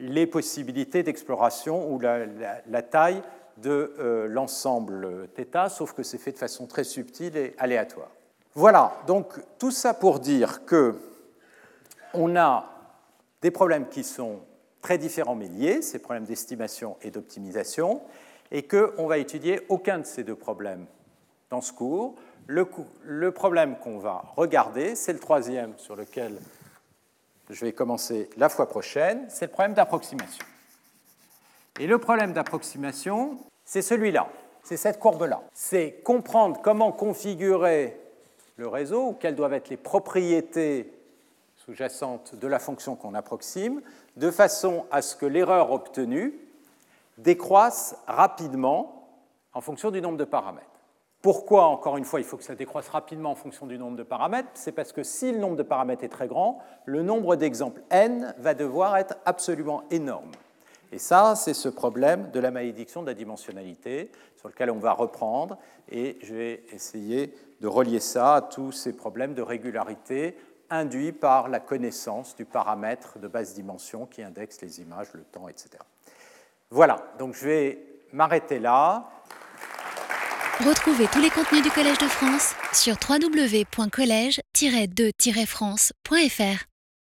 les possibilités d'exploration ou la, taille de euh, l'ensemble θ, sauf que c'est fait de façon très subtile et aléatoire. Voilà, donc tout ça pour dire que on a des problèmes qui sont très différents mais liés, ces problèmes d'estimation et d'optimisation, et qu'on va étudier aucun de ces deux problèmes dans ce cours. Le, le problème qu'on va regarder, c'est le troisième sur lequel je vais commencer la fois prochaine, c'est le problème d'approximation. Et le problème d'approximation, c'est celui-là, c'est cette courbe-là. C'est comprendre comment configurer le réseau, ou quelles doivent être les propriétés sous-jacente de la fonction qu'on approxime, de façon à ce que l'erreur obtenue décroisse rapidement en fonction du nombre de paramètres. Pourquoi, encore une fois, il faut que ça décroisse rapidement en fonction du nombre de paramètres? C'est parce que si le nombre de paramètres est très grand, le nombre d'exemples n va devoir être absolument énorme. Et ça, c'est ce problème de la malédiction de la dimensionnalité sur lequel on va reprendre et je vais essayer de relier ça à tous ces problèmes de régularité induit par la connaissance du paramètre de basse dimension qui indexe les images, le temps, etc. Voilà, donc je vais m'arrêter là. Retrouvez tous les contenus du Collège de France sur www.colège-2-france.fr.